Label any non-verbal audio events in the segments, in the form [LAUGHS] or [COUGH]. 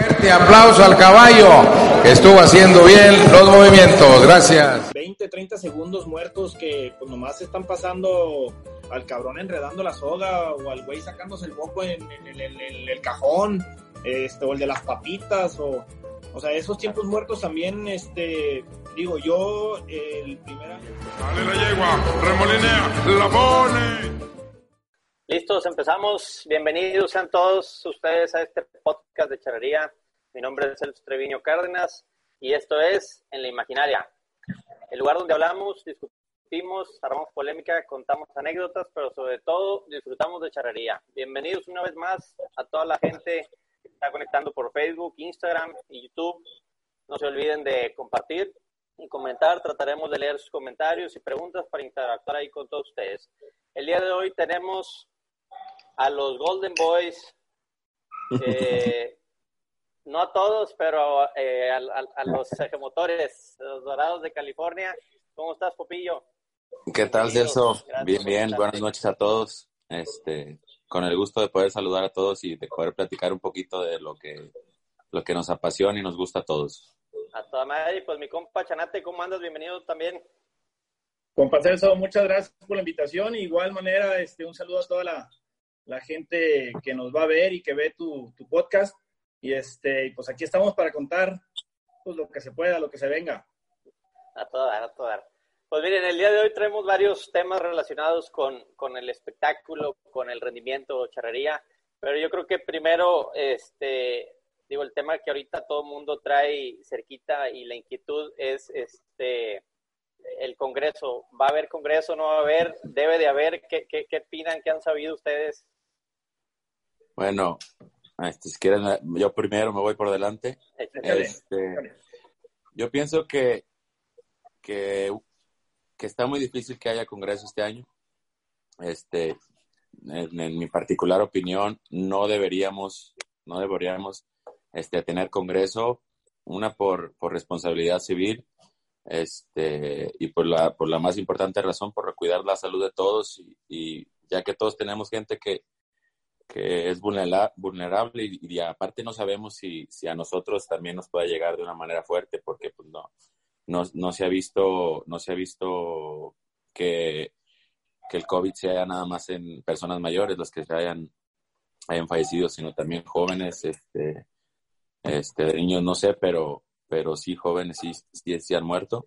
Fuerte aplauso al caballo que estuvo haciendo bien los movimientos. Gracias. 20, 30 segundos muertos que pues nomás están pasando al cabrón enredando la soga o al güey sacándose el moco en, en- en- en- en el cajón, este, o el de las papitas, o, o sea, esos tiempos muertos también, este, digo, yo el primer año. Dale la yegua, remolinea, la pone. Listos, empezamos. Bienvenidos sean todos ustedes a este podcast de charrería. Mi nombre es Celso Treviño Cárdenas y esto es En la Imaginaria, el lugar donde hablamos, discutimos, armamos polémica, contamos anécdotas, pero sobre todo disfrutamos de charrería. Bienvenidos una vez más a toda la gente que está conectando por Facebook, Instagram y YouTube. No se olviden de compartir y comentar. Trataremos de leer sus comentarios y preguntas para interactuar ahí con todos ustedes. El día de hoy tenemos a los Golden Boys, eh, [LAUGHS] no a todos, pero eh, a, a- a los motores, los Dorados de California. ¿Cómo estás, Popillo? ¿Qué tal. Celso? Bien, bien. Buenas noches a todos. Este, con el gusto de poder saludar a todos y de poder platicar un poquito de lo que, lo que nos apasiona y nos gusta a todos. A toda madre, pues mi compa Chanate, ¿cómo andas? Bienvenido también. Compa Celso, muchas gracias por la invitación. Igual manera, este, un saludo a toda la, la gente que nos va a ver y que ve tu, tu podcast. Y este, pues aquí estamos para contar pues, lo que se pueda, lo que se venga. A todo a todo. Pues miren, el día de hoy traemos varios temas relacionados con, con el espectáculo, con el rendimiento, charrería, pero yo creo que primero, este, digo, el tema que ahorita todo el mundo trae cerquita y la inquietud es este el Congreso. ¿Va a haber Congreso? ¿No va a haber? ¿Debe de haber? ¿Qué, qué, qué opinan? ¿Qué han sabido ustedes? Bueno, este, si quieren, yo primero me voy por delante. Este, yo pienso que, que, que está muy difícil que haya congreso este año. Este, en, en mi particular opinión, no deberíamos, no deberíamos este, tener congreso, una por, por responsabilidad civil, este, y por la, por la más importante razón, por cuidar la salud de todos, y, y ya que todos tenemos gente que, que es vulnera- vulnerable y, aparte no sabemos si, si a nosotros también nos puede llegar de una manera fuerte, porque pues no, no, no se ha visto, no se ha visto que, que el COVID sea nada más en personas mayores los que se hayan, hayan fallecido, sino también jóvenes, este, este, niños no sé, pero, pero sí jóvenes sí, sí, sí han muerto.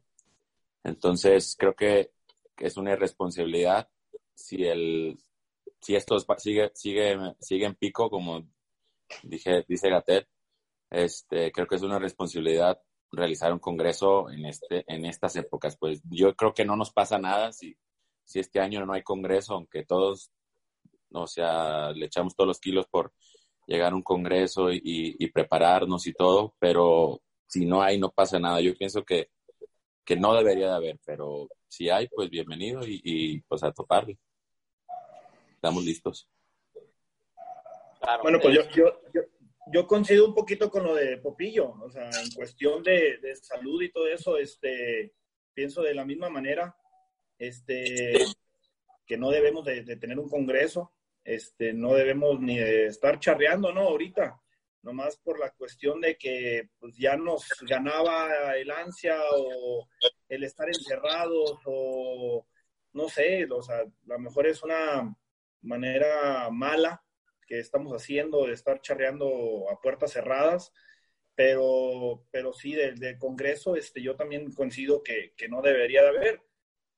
Entonces creo que, que es una irresponsabilidad si el, si esto es- sigue, sigue, sigue en pico, como dije, dice Gatet, este, creo que es una responsabilidad realizar un congreso en, este, en estas épocas. Pues yo creo que no nos pasa nada si, si este año no hay congreso, aunque todos, o sea, le echamos todos los kilos por llegar a un congreso y, y prepararnos y todo, pero si no hay, no pasa nada. Yo pienso que, que no debería de haber, pero si hay, pues bienvenido y, y pues a toparle. Estamos listos. Claro, Bueno, pues yo, yo, yo, yo coincido un poquito con lo de Popillo, o sea, en cuestión de, de salud y todo eso, este, pienso de la misma manera, este, que no debemos de, de tener un congreso, este, no debemos ni de estar charreando, ¿no? Ahorita, nomás por la cuestión de que pues, ya nos ganaba el ansia o el estar encerrados o no sé, o sea, a lo mejor es una manera mala que estamos haciendo de estar charreando a puertas cerradas, pero, pero sí, del, del Congreso, este, yo también coincido que, que no debería de haber.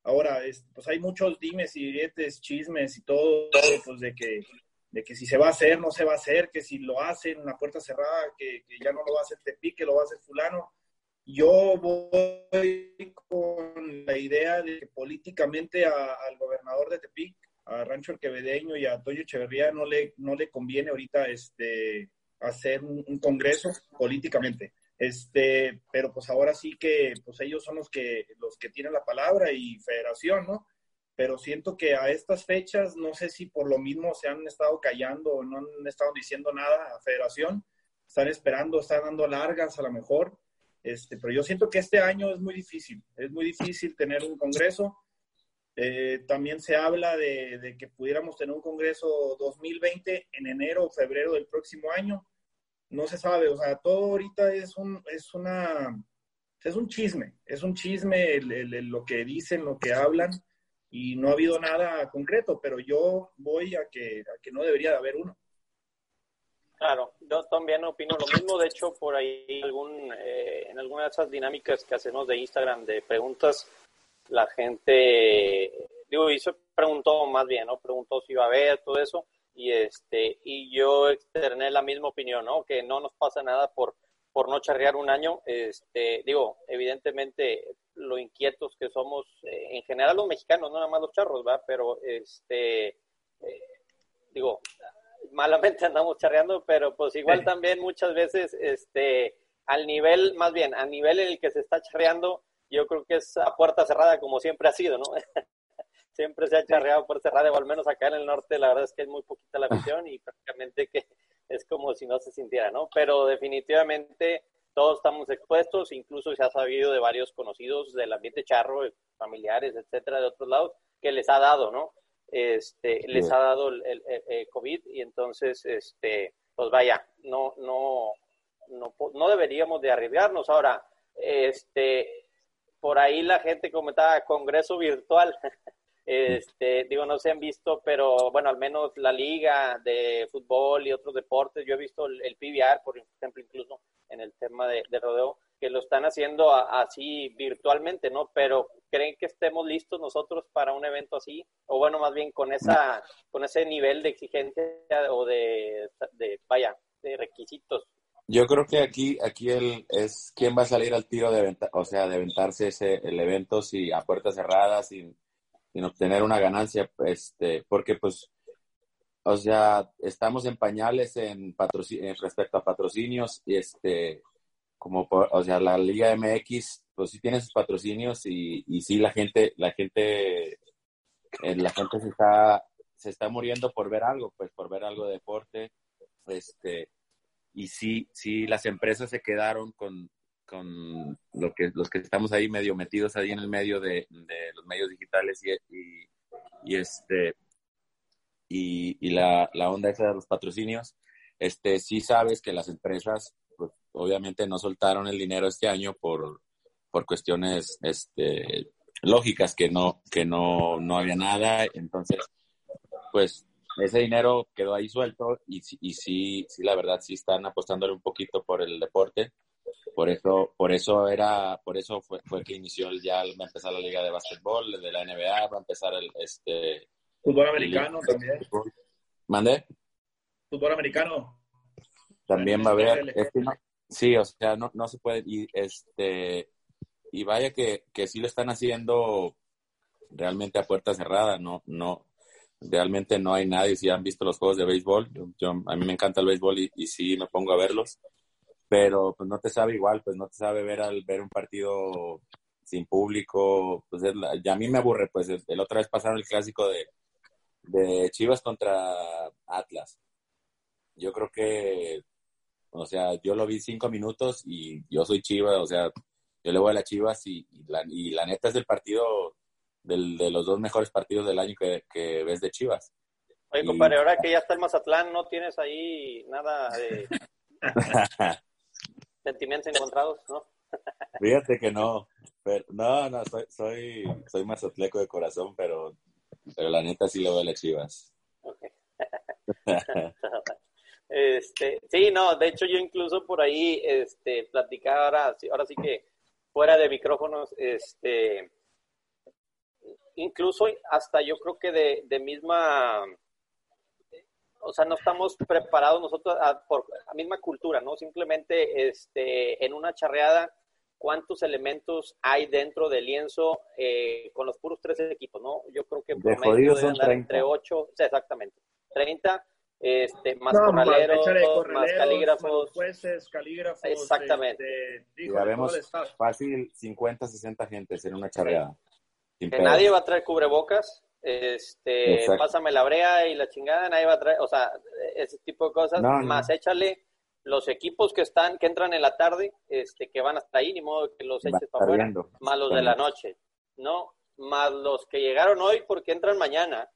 Ahora, es, pues hay muchos dimes y diretes, chismes y todo, pues de que, de que si se va a hacer, no se va a hacer, que si lo hacen a puerta cerrada, que, que ya no lo va a hacer Tepic, que lo va a hacer fulano. Yo voy con la idea de que políticamente al gobernador de Tepic a Rancho El Quevedeño y a Toyo Echeverría no le, no le conviene ahorita este, hacer un, congreso políticamente. Este, pero pues ahora sí que pues ellos son los que, los que tienen la palabra y federación, ¿no? Pero siento que a estas fechas, no sé si por lo mismo se han estado callando o no han estado diciendo nada a federación, están esperando, están dando largas a lo mejor, este, pero yo siento que este año es muy difícil, es muy difícil tener un congreso eh, también se habla de, que pudiéramos tener un Congreso 2020 en enero o febrero del próximo año. No se sabe, o sea, todo ahorita es un, es una, es un chisme, es un chisme lo que dicen, lo que hablan, y no ha habido nada concreto, pero yo voy a que, a que no debería de haber uno. Claro, yo también opino lo mismo. De hecho, por ahí algún, eh, en alguna de esas dinámicas que hacemos de Instagram de preguntas, la gente, digo, y se preguntó más bien, ¿no? Preguntó si iba a haber todo eso y este y yo externé la misma opinión, ¿no? Que no nos pasa nada por por no charrear un año, este, digo, evidentemente lo inquietos que somos eh, en general los mexicanos, no nada más los charros, ¿va? Pero este eh, digo, malamente andamos charreando, pero pues igual también muchas veces este al nivel, más bien, a nivel en el que se está charreando, yo creo que es a puerta cerrada como siempre ha sido, ¿no? [LAUGHS] siempre se ha charreado puerta cerrada, o al menos acá en el norte la verdad es que es muy poquita la visión y prácticamente que es como si no se sintiera, ¿no? Pero definitivamente todos estamos expuestos, incluso se ha sabido de varios conocidos del ambiente charro, familiares, etcétera, de otros lados, que les ha dado, ¿no? Este, les ha dado el, el, COVID y entonces, este, pues vaya, no, no, no, no deberíamos de arriesgarnos. Ahora, este, por ahí la gente comentaba congreso virtual. [LAUGHS] Este, digo, no se han visto, pero bueno, al menos la liga de fútbol y otros deportes, yo he visto el, PBR, por ejemplo, incluso en el tema de, rodeo, que lo están haciendo así virtualmente, ¿no? Pero ¿creen que estemos listos nosotros para un evento así? O bueno, más bien con esa, con ese nivel de exigencia o de, de vaya, de requisitos yo creo que aquí, aquí el, es quién va a salir al tiro de o sea, de aventarse ese, el evento si a puertas cerradas, sin, sin obtener una ganancia, este, porque pues, o sea, estamos en pañales en, en respecto a patrocinios y este, como, o sea, la Liga MX, pues sí tiene sus patrocinios y, y sí la gente, la gente, eh, la gente se está, se está muriendo por ver algo, pues por ver algo de deporte, este, y sí, sí, las empresas se quedaron con, con lo que, los que estamos ahí medio metidos ahí en el medio de, los medios digitales y, este y, la, onda esa de los patrocinios, este sí sabes que las empresas pues, obviamente no soltaron el dinero este año por, por cuestiones este, lógicas que no, que no, no había nada, entonces pues ese dinero quedó ahí suelto y, y sí, sí, la verdad, sí están apostándole un poquito por el deporte. Por eso, por eso era, por eso fue, fue que inició ya va a empezar la liga de básquetbol, de la NBA, va a empezar el este fútbol americano también. ¿Mandé? Fútbol americano. También va a haber. Este sí, o sea, no, no se puede. Y este y vaya que, que sí lo están haciendo realmente a puerta cerrada, no, no, realmente no hay nadie. Si han visto los juegos de béisbol, yo, a mí me encanta el béisbol y, y sí me pongo a verlos, pero pues no te sabe igual, pues no te sabe ver al ver un partido sin público, pues ya a mí me aburre, pues el, otra vez pasaron el clásico de, de Chivas contra Atlas. Yo creo que, o sea, yo lo vi cinco minutos y yo soy Chivas, o sea, yo le voy a las Chivas y, la, y la neta es el partido del, de los dos mejores partidos del año que, que ves de Chivas. Oye, compadre, ahora que ya está el Mazatlán, ¿no tienes ahí nada de [LAUGHS] sentimientos encontrados, no? [LAUGHS] Fíjate que no, pero, no, no, soy, soy, soy mazatleco de corazón, pero, pero la neta sí le voy a las Chivas. [LAUGHS] este, sí, no, de hecho yo incluso por ahí este, platicaba ahora, ahora sí que fuera de micrófonos, este, incluso hasta yo creo que de, misma, o sea, no estamos preparados nosotros a, por la misma cultura, ¿no? Simplemente este, en una charreada, cuántos elementos hay dentro del lienzo eh, con los puros tres equipos, ¿no? Yo creo que de promedio son andar 30. entre 8, exactamente, 30, este, más No, corraleros, más calígrafos. jueces, calígrafos. Exactamente. este, Y híjole, habemos todo el staff. fácil 50, 60 gentes en una charreada. Que nadie va a traer cubrebocas, este, Exacto. pásame la brea y la chingada, nadie va a traer, o sea, ese tipo de cosas, No, no. más échale los equipos que están, que entran en la tarde, este, que van hasta ahí, ni modo que los eches para afuera, más los de la noche, ¿no? Más los que llegaron hoy porque entran mañana.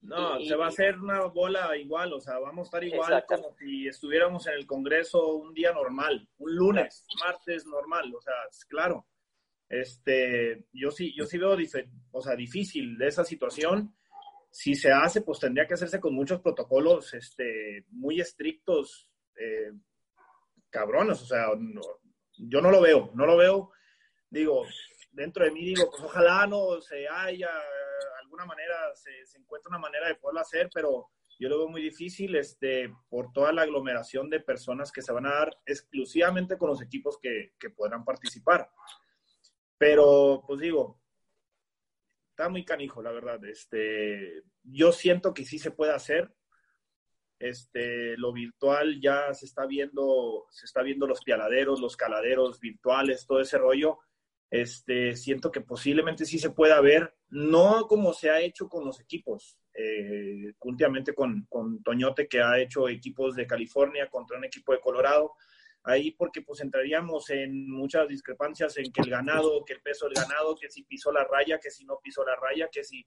No, Y- se va a hacer una bola igual, o sea, vamos a estar igual como si estuviéramos en el Congreso un día normal, un lunes, martes normal, o sea, es claro. Este, yo sí, yo sí veo o sea, difícil de esa situación. Si se hace, pues tendría que hacerse con muchos protocolos, este, muy estrictos, eh, cabrones, o sea, yo no lo veo, no lo veo. Digo, dentro de mí digo, pues ojalá no se haya, alguna manera, se, se encuentre una manera de poderlo hacer, pero yo lo veo muy difícil este, por toda la aglomeración de personas que se van a dar exclusivamente con los equipos que, que podrán participar. Pero, pues digo, está muy canijo, la verdad. Este, yo siento que sí se puede hacer. Este, lo virtual ya se está viendo, se está viendo los pialaderos, los caladeros virtuales, todo ese rollo. Este, siento que posiblemente sí se pueda ver, no como se ha hecho con los equipos, eh, últimamente con, con Toñote que ha hecho equipos de California contra un equipo de Colorado, ahí porque pues entraríamos en muchas discrepancias en que el ganado, que el peso del ganado, que si pisó la raya, que si no pisó la raya, que si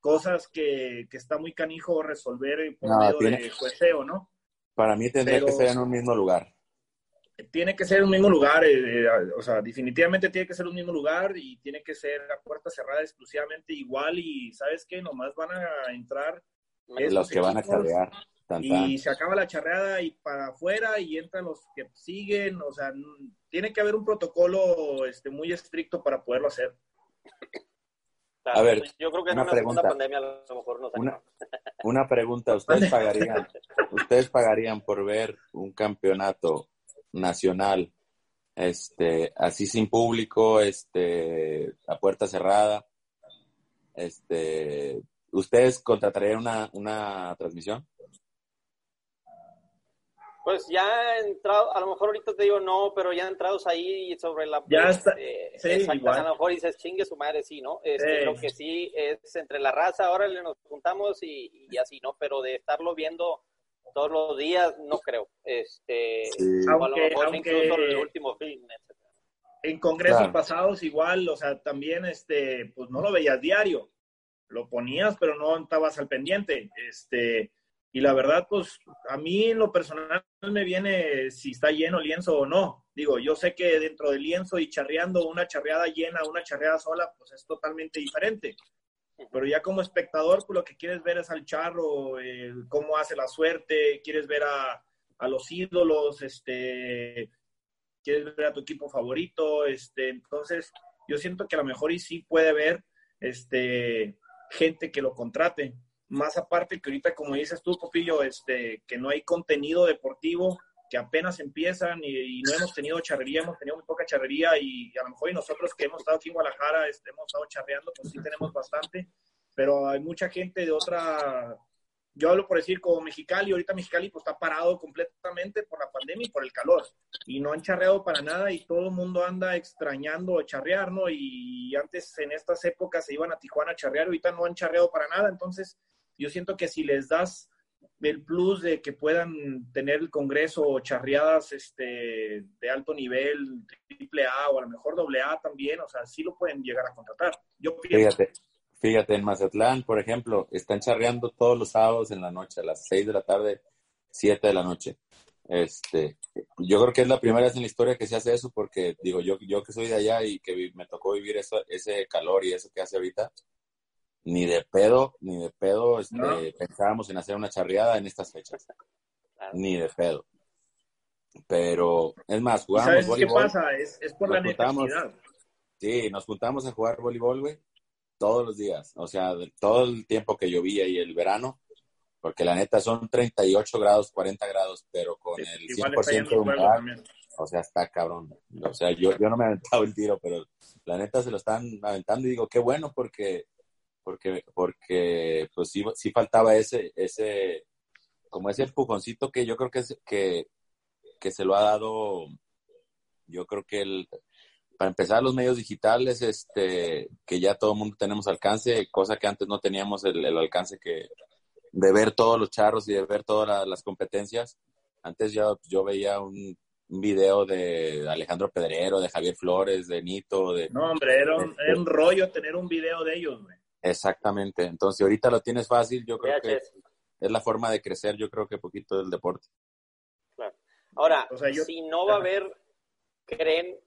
cosas que, que está muy canijo resolver por No, medio tiene- de jueceo, ¿no? Para mí tendría Pero- que ser en un mismo lugar. tiene que ser un mismo lugar, eh, eh, o sea, definitivamente tiene que ser un mismo lugar y tiene que ser a puerta cerrada exclusivamente igual y ¿sabes qué? Nomás van a entrar Los que van a charrear. Tan, tan. y se acaba la charreada y para afuera y entran los que siguen, o sea, tiene que haber un protocolo este, muy estricto para poderlo hacer. Claro, A ver, yo creo que en una pregunta. pandemia a lo mejor nos Una, una pregunta, [LAUGHS] ¿ustedes pagarían, ¿ustedes pagarían por ver un campeonato nacional este, así sin público, este, a puerta cerrada? Este, ¿Ustedes contratarían una, una transmisión? Pues ya entrado, a lo mejor ahorita te digo no, pero ya entrados ahí sobre la... Ya está, eh, sí, exacto, igual. a lo mejor dices, chingue su madre, sí, ¿no? Este, Sí. Lo que sí es entre la raza, ahora le nos juntamos y, y así, ¿no? Pero de estarlo viendo todos los días, no creo. Este, Sí. o a lo Aunque- mejor aunque- incluso el último film, etcétera. En congresos Claro. pasados igual, o sea, también, este, pues no lo veías diario, lo ponías, pero no estabas al pendiente, este, y la verdad, pues a mí en lo personal me viene si está lleno lienzo o no. Digo, yo sé que dentro del lienzo y charreando una charreada llena, una charreada sola, pues es totalmente diferente. Pero ya como espectador, pues lo que quieres ver es al charro, cómo hace la suerte, quieres ver a, a los ídolos, este, quieres ver a tu equipo favorito, este, entonces yo siento que a lo mejor y sí puede haber este, gente que lo contrate. Más aparte que ahorita, como dices tú, Popillo, este, que no hay contenido deportivo, que apenas empiezan y, y no hemos tenido charrería, hemos tenido muy poca charrería y, a lo mejor y nosotros que hemos estado aquí en Guadalajara, este, hemos estado charreando, pues sí tenemos bastante, pero hay mucha gente de otra, yo hablo por decir como Mexicali, ahorita Mexicali pues está parado completamente por la pandemia y por el calor y no han charreado para nada y todo el mundo anda extrañando charrear, ¿no? Y antes en estas épocas se iban a Tijuana a charrear, ahorita no han charreado para nada, entonces yo siento que si les das el plus de que puedan tener el Congreso o charreadas este, de alto nivel, triple A o a lo mejor doble A también, o sea, sí lo pueden llegar a contratar. Yo pienso. Fíjate, fíjate, en Mazatlán, por ejemplo, están charreando todos los sábados en la noche, a las 6 de la tarde, 7 de la noche. Este, yo creo que es la primera vez en la historia que se hace eso porque, digo, yo, yo que soy de allá y que me tocó vivir eso, ese calor y eso que hace ahorita, ni de pedo, ni de pedo este, No. pensábamos en hacer una charreada en estas fechas. Claro. Ni de pedo. Pero, es más, ¿Y jugamos ¿Sabes qué voleibol. pasa? Es, es por la Nos juntamos. necesidad. Sí, nos juntamos a jugar voleibol, güey, todos los días. O sea, todo el tiempo que llovía y el verano, porque la neta son 38 grados, 40 grados, pero con el Igual está 100% yendo de humedad, o sea, está cabrón. O sea, yo, yo no me he aventado el tiro, pero la neta se lo están aventando y digo, qué bueno, porque, porque, porque pues sí, sí faltaba ese, ese, como ese empujoncito que yo creo que, es, que, que se lo ha dado, yo creo que el, para empezar los medios digitales, este, que ya todo el mundo tenemos alcance, cosa que antes no teníamos el, el alcance que, de ver todos los charros y de ver todas las competencias. Antes yo, yo veía un, video de Alejandro Pedrero, de Javier Flores, de Nito, de... No, hombre, era un, un rollo tener un video de ellos, güey. Exactamente. Entonces, ahorita lo tienes fácil, yo creo que es la forma de crecer, yo creo que poquito del deporte. Claro. Ahora, si no va a haber, ¿creen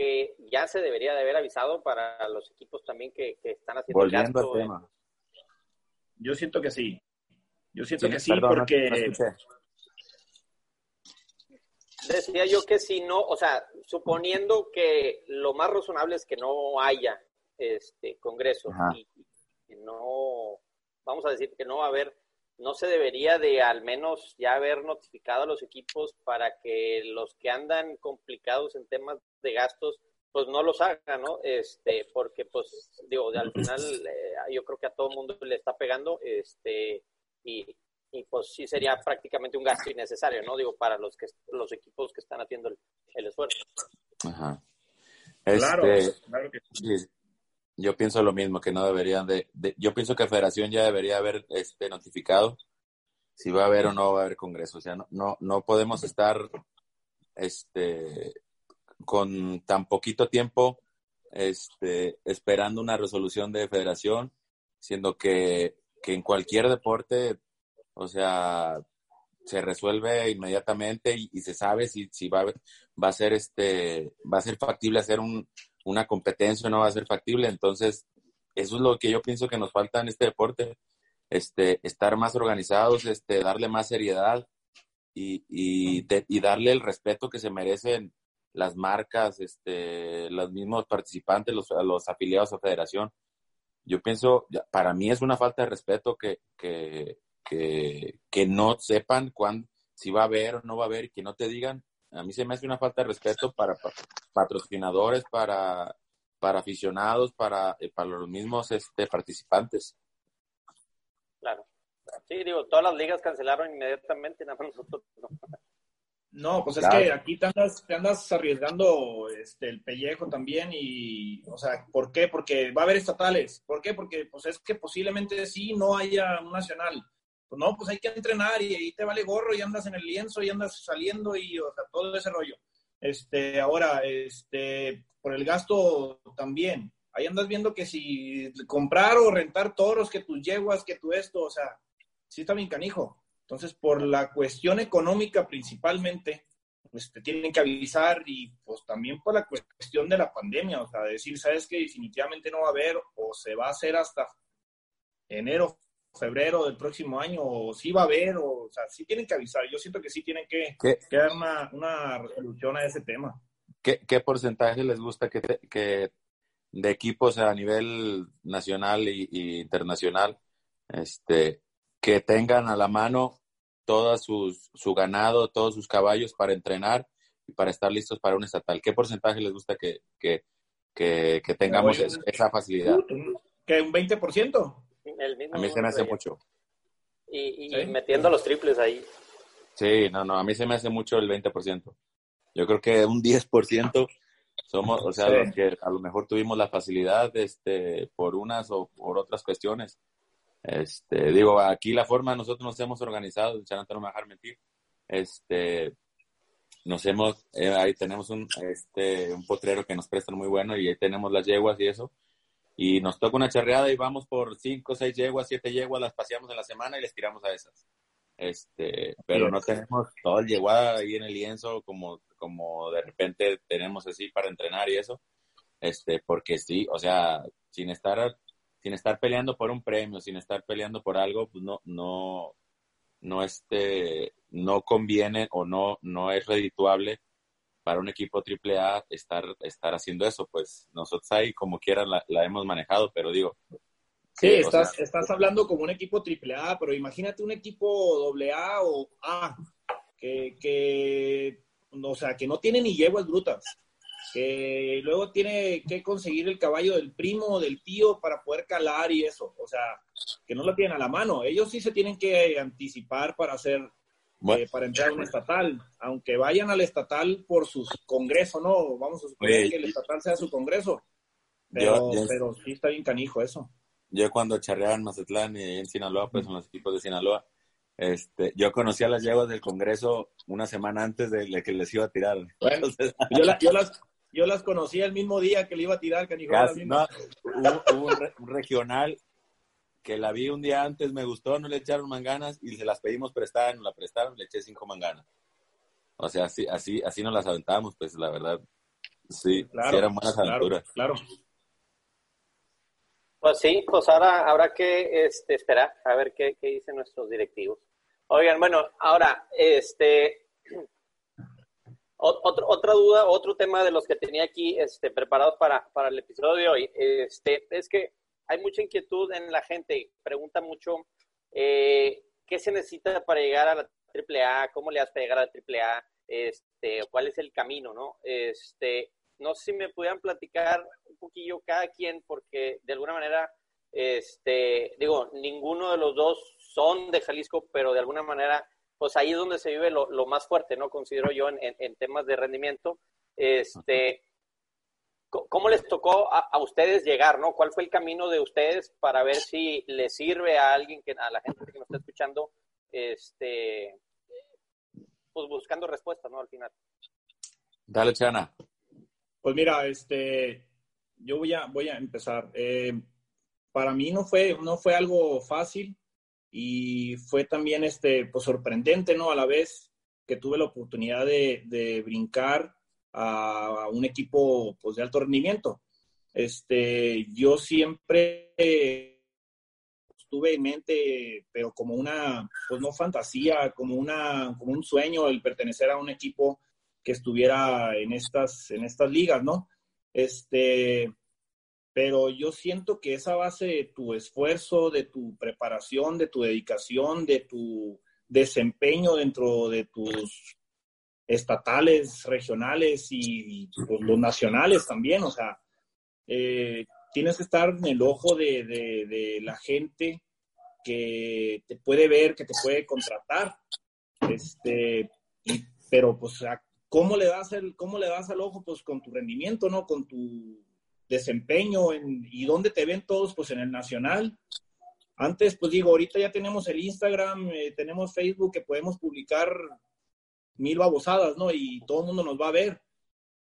que ya se debería de haber avisado para los equipos también que, están haciendo Volviendo al tema. Yo siento que sí. Yo siento que sí, porque... Decía yo que si no, o sea, suponiendo que lo más razonable es que no haya este congreso y que no, vamos a decir que no va a haber, no se debería de al menos ya haber notificado a los equipos para que los que andan complicados en temas de gastos, pues no los hagan, ¿no? Este, porque pues digo, al final eh, yo creo que a todo el mundo le está pegando, este, y, y pues sí sería prácticamente un gasto innecesario, ¿no? Digo, para los que los equipos que están haciendo el, esfuerzo. Ajá. claro, este, claro que sí. Yo pienso lo mismo, que no deberían de, yo pienso que Federación ya debería haber este notificado si va a haber o no va a haber congreso. O sea, no, no, no podemos estar este con tan poquito tiempo este, esperando una resolución de federación, siendo que que en cualquier deporte, o sea, se resuelve inmediatamente y, se sabe si, si va, va a ser este, va a ser factible hacer un, una competencia no va a ser factible. Entonces, eso es lo que yo pienso que nos falta en este deporte, este, estar más organizados, este, darle más seriedad y, y, darle el respeto que se merecen las marcas, este, los mismos participantes, los, los afiliados a federación yo pienso, para mí es una falta de respeto que, que, que, no sepan cuándo, si va a haber o no va a haber que no te digan. A mí se me hace una falta de respeto para, patrocinadores, para, para aficionados, para, eh, para los mismos este, participantes. Claro. Sí, digo, todas las ligas cancelaron inmediatamente, nada más nosotros no. No, pues es que aquí te andas, te andas arriesgando este, el pellejo también y, o sea, ¿por qué? Porque va a haber estatales. ¿Por qué? Porque pues es que posiblemente sí no haya un nacional. Pues no, pues hay que entrenar y ahí te vale gorro y andas en el lienzo y andas saliendo y, o sea, todo ese rollo. Este, ahora, este, por el gasto también. Ahí andas viendo que si comprar o rentar toros, que tus yeguas, que tu esto, o sea, sí está bien canijo. Entonces, por la cuestión económica principalmente, pues te tienen que avisar y pues también por la cuestión de la pandemia, o sea, decir, sabes que definitivamente no va a haber o se va a hacer hasta enero, febrero del próximo año, o sí va a haber, o, o sea, sí tienen que avisar. Yo siento que sí tienen que, dar una, una, resolución a ese tema. ¿Qué, qué porcentaje les gusta que, que de equipos a nivel nacional y, internacional este, que tengan a la mano todo sus, su ganado, todos sus caballos para entrenar y para estar listos para un estatal. ¿Qué porcentaje les gusta que, que, que, tengamos esa facilidad? ¿Que un 20%? A mí se me hace mucho. Y, y metiendo los triples ahí. Sí, no, no, a mí se me hace mucho el 20%. Yo creo que un 10% somos, o sea, los que a lo mejor tuvimos la facilidad este, por unas o por otras cuestiones. Este, digo, aquí la forma nosotros nos hemos organizado, no me va a dejar mentir, este, nos hemos, eh, ahí tenemos un, este, un potrero que nos prestan muy bueno y ahí tenemos las yeguas y eso, y nos toca una charreada y vamos por cinco, seis yeguas, siete yeguas, las paseamos en la semana y les tiramos a esas. Este, pero no tenemos todo el yeguada ahí en el lienzo como, como de repente tenemos así para entrenar y eso, este, porque sí, o sea, sin estar sin estar peleando por un premio, sin estar peleando por algo, pues no, no, no este, no conviene o no, no es redituable para un equipo triple A estar, estar haciendo eso, pues nosotros ahí como quiera la, hemos manejado, pero digo. Sí, estás, estás hablando como un equipo triple A, pero imagínate un equipo doble A o A, que, que o sea, que no tiene ni yeguas brutas, que luego tiene que conseguir el caballo del primo o del tío para poder calar y eso, o sea, que no lo tienen a la mano. Ellos sí se tienen que anticipar para hacer, eh, para entrar a un estatal, aunque vayan al estatal por su congreso, ¿no? Vamos a suponer que el estatal sea su congreso, pero, pero sí está bien canijo eso. Yo cuando charreaba en Mazatlán y en Sinaloa, pues en los equipos de Sinaloa, este, yo conocía las yeguas del Congreso una semana antes de que les iba a tirar. [LAUGHS] yo, las, yo las conocí el mismo día que le iba a tirar, canijo. no, hubo, un, regional que la vi un día antes, me gustó, no le echaron manganas y se las pedimos prestar, nos la prestaron, le eché cinco manganas. O sea, así, así, así nos las aventábamos, pues la verdad, sí, sí eran buenas aventuras. Claro. Pues sí, pues ahora habrá que este, esperar a ver qué, qué dicen nuestros directivos. Oigan, bueno, ahora, este, [CLEARS THROAT] otro, otra duda, otro tema de los que tenía aquí este, preparados para, para el episodio de hoy, este, es que hay mucha inquietud en la gente, pregunta mucho eh, qué se necesita para llegar a la AAA, cómo le das para llegar a la AAA, este, cuál es el camino, ¿no? Este, no sé si me pudieran platicar un poquillo cada quien, porque de alguna manera, este, digo, ninguno de los dos son de Jalisco, pero de alguna manera pues ahí es donde se vive lo, más fuerte, ¿no? Considero yo en, temas de rendimiento. Este, ¿Cómo les tocó a, ustedes llegar, no? ¿Cuál fue el camino de ustedes para ver si les sirve a alguien, que, a la gente que nos está escuchando, este, pues buscando respuestas, ¿no? Al final. Dale, Chana. Pues mira, este, yo voy a, voy a empezar. Eh, para mí no fue, no fue algo fácil y fue también este, pues, sorprendente, ¿no? A la vez que tuve la oportunidad de, de brincar a, un equipo pues, de alto rendimiento. Este, yo siempre tuve en mente, pero como una, pues no fantasía, como, una, como un sueño el pertenecer a un equipo que estuviera en estas, en estas ligas, ¿no? Este, pero yo siento que esa base de tu esfuerzo, de tu preparación, de tu dedicación, de tu desempeño dentro de tus estatales, regionales y, pues, los nacionales también, o sea, eh, tienes que estar en el ojo de, la gente que te puede ver, que te puede contratar, este, pero pues, ¿cómo le das el, cómo le das al ojo? Pues con tu rendimiento, ¿no? Con tu desempeño en, y dónde te ven todos, pues en el nacional. Antes, pues digo, ahorita ya tenemos el Instagram, eh, tenemos Facebook que podemos publicar mil babosadas, ¿no? Y todo el mundo nos va a ver.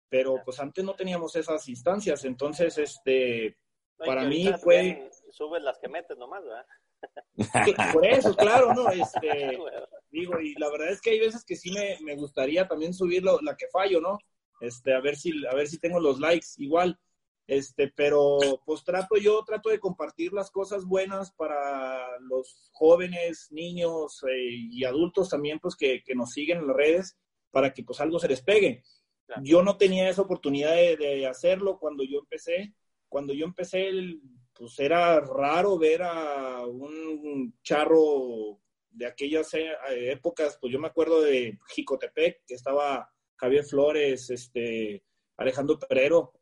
Pero pues antes no teníamos esas instancias, entonces, este, para mí fue... Subes las que metes nomás, ¿verdad? [LAUGHS] Por eso, claro, ¿no? Este, [LAUGHS] digo, y la verdad es que hay veces que sí me, me gustaría también subir la que fallo, ¿no? Este, a ver si, a ver si tengo los likes igual. Este, pero pues trato yo, trato de compartir las cosas buenas para los jóvenes, niños eh, y adultos también, pues que, que, nos siguen en las redes para que pues algo se les pegue. Yo no tenía esa oportunidad de, hacerlo cuando yo empecé. Cuando yo empecé, pues era raro ver a un charro de aquellas eh, épocas, pues yo me acuerdo de Jicotepec, que estaba Javier Flores, este, Alejandro Perero,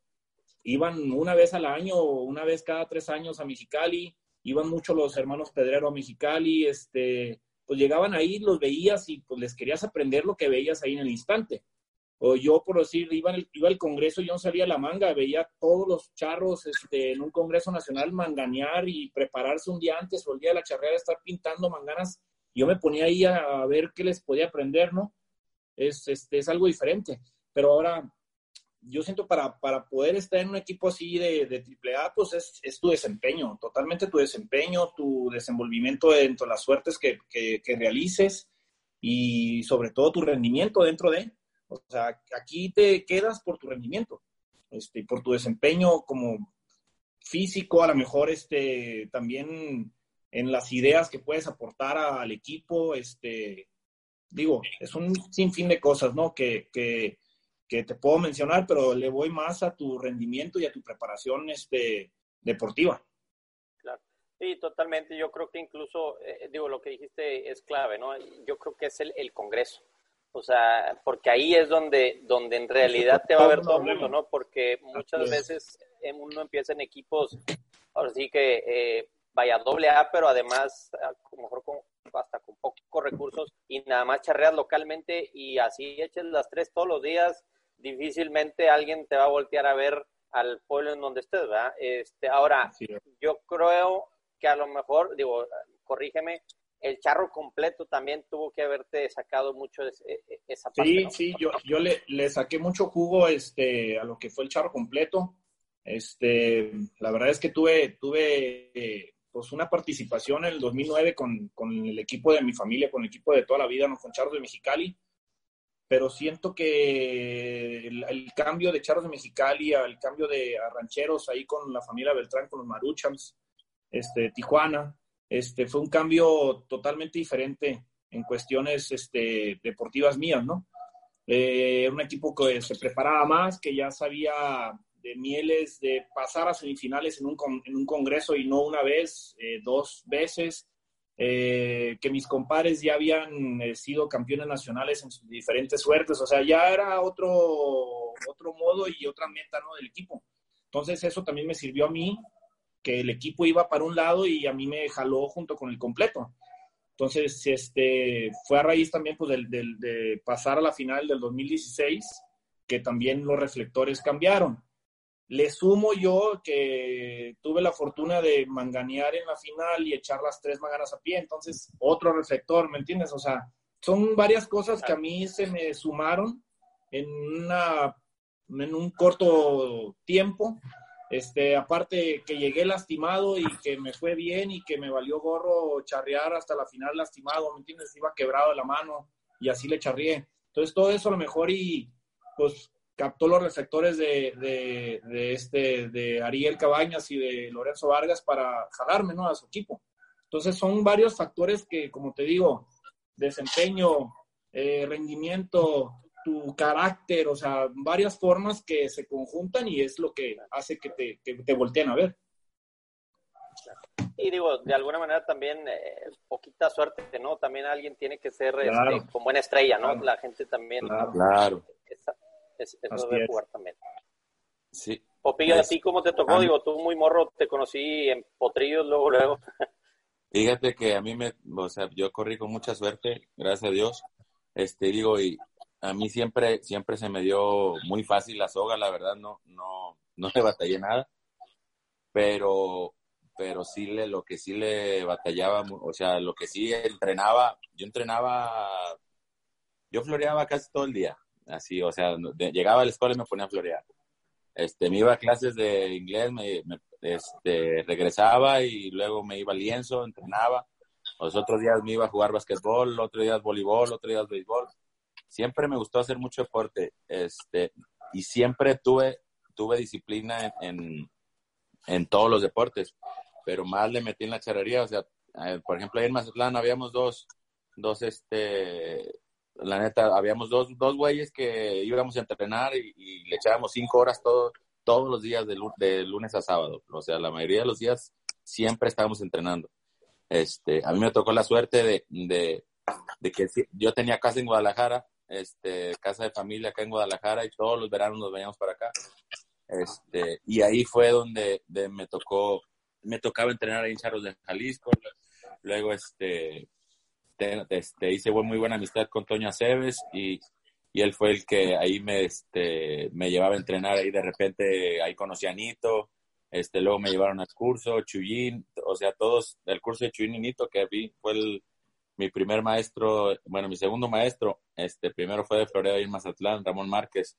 iban una vez al año una vez cada tres años a Mexicali, iban mucho los hermanos Pedrero a Mexicali, este, pues llegaban ahí, los veías y pues les querías aprender lo que veías ahí en el instante. O yo, por decir, iba, iba al Congreso, yo no salía la manga, veía todos los charros este, en un Congreso Nacional manganear y prepararse un día antes o el día de la charrera estar pintando manganas. Yo me ponía ahí a, ver qué les podía aprender, ¿no? Es, este, es algo diferente. Pero ahora yo siento para, para poder estar en un equipo así de, de AAA, pues es, es, tu desempeño, totalmente tu desempeño, tu desenvolvimiento dentro de las suertes que, que, realices y sobre todo tu rendimiento dentro de. O sea, aquí te quedas por tu rendimiento, este, por tu desempeño como físico, a lo mejor este, también en las ideas que puedes aportar al equipo, este, digo, es un sinfín de cosas, ¿no? Que, que te puedo mencionar, pero le voy más a tu rendimiento y a tu preparación este, deportiva. Claro. Sí, totalmente. Yo creo que incluso, eh, digo, lo que dijiste es clave, ¿no? Yo creo que es el, el Congreso. O sea, porque ahí es donde, donde en realidad te va a ver todo el mundo, ¿no? Porque muchas veces uno empieza en equipos, ahora sí que eh, vaya doble A, pero además a lo mejor con, hasta con pocos recursos y nada más charreas localmente y así eches las tres todos los días, difícilmente alguien te va a voltear a ver al pueblo en donde estés, ¿verdad? Este, ahora, yo creo que a lo mejor, digo, corrígeme, el charro completo también tuvo que haberte sacado mucho de e, esa parte. Sí, sí, yo, yo le, le, saqué mucho jugo este, a lo que fue el charro completo. Este, la verdad es que tuve, tuve pues una participación en el 2009 con, con, el equipo de mi familia, con el equipo de toda la vida, ¿no? con Charros de Mexicali. Pero siento que el, cambio de Charros de Mexicali al cambio de rancheros ahí con la familia Beltrán, con los Maruchams, este, Tijuana, este, fue un cambio totalmente diferente en cuestiones este, deportivas mías, ¿no? Eh, un equipo que se preparaba más, que ya sabía de mieles de pasar a semifinales en un, en un congreso y no una vez, eh, dos veces, eh, que mis compadres ya habían sido campeones nacionales en sus diferentes suertes, o sea, ya era otro, otro modo y otra meta del equipo. Entonces eso también me sirvió a mí que el equipo iba para un lado y a mí me jaló junto con el completo. Entonces, este, fue a raíz también pues, de pasar a la final del 2016 que también los reflectores cambiaron. Le sumo yo que tuve la fortuna de manganear en la final y echar las tres manganas a pie, entonces otro reflector, ¿me entiendes? O sea, son varias cosas que a mí se me sumaron en, una, en un corto tiempo este, aparte que llegué lastimado y que me fue bien y que me valió gorro charrear hasta la final lastimado, ¿me entiendes? Iba quebrado de la mano y así le charrié. Entonces todo eso a lo mejor y pues captó los reflectores de, de, este, de Ariel Cabañas y de Lorenzo Vargas para jalarme, ¿no? A su equipo. Entonces son varios factores que, como te digo, desempeño, eh, rendimiento, tu carácter, o sea, varias formas que se conjuntan y es lo que hace que te, que te volteen a ver. Y digo, de alguna manera también, eh, poquita suerte, ¿no? También alguien tiene que ser este, con buena estrella, ¿no? La gente también. Claro. Eso debe jugar también. Sí. Popillo, ¿a ti cómo te tocó? Digo, tú muy morro, te conocí en Potrillos, luego, luego. [LAUGHS] Fíjate que a mí me, o sea, yo corrí con mucha suerte, gracias a Dios. Este, digo, y a mí siempre, siempre se me dio muy fácil la soga, la verdad, no, no, no le batallé nada, pero, pero sí le, lo que sí le batallaba, o sea, lo que sí entrenaba, yo entrenaba, yo floreaba casi todo el día, así, o sea, llegaba a la escuela y me ponía a florear. Este, me iba a clases de inglés, me, este, regresaba y luego me iba al lienzo, entrenaba. Los otros días me iba a jugar basquetbol, otros días voleibol, otros días béisbol siempre me gustó hacer mucho deporte, este, y siempre tuve, tuve disciplina en, en, todos los deportes, pero más le metí en la charrería, o sea, eh, por ejemplo, ahí en Mazatlán habíamos dos, dos, este, la neta, habíamos dos, dos güeyes que íbamos a entrenar y, le echábamos cinco horas todo, todos los días de, lunes a sábado. O sea, la mayoría de los días siempre estábamos entrenando. Este, a mí me tocó la suerte de, de, que yo tenía casa en Guadalajara este, casa de familia acá en Guadalajara y todos los veranos nos veníamos para acá. Este, y ahí fue donde me tocó, me tocaba entrenar en Charros de Jalisco. Luego, este, este, hice muy buena amistad con Toño Aceves y, y, él fue el que ahí me, este, me llevaba a entrenar ahí de repente, ahí conocí a Nito, este, luego me llevaron al curso, Chuyín, o sea, todos, el curso de Chuyín y Nito que vi fue mi primer maestro, bueno, mi segundo maestro, este, primero fue de Florida y Mazatlán, Ramón Márquez,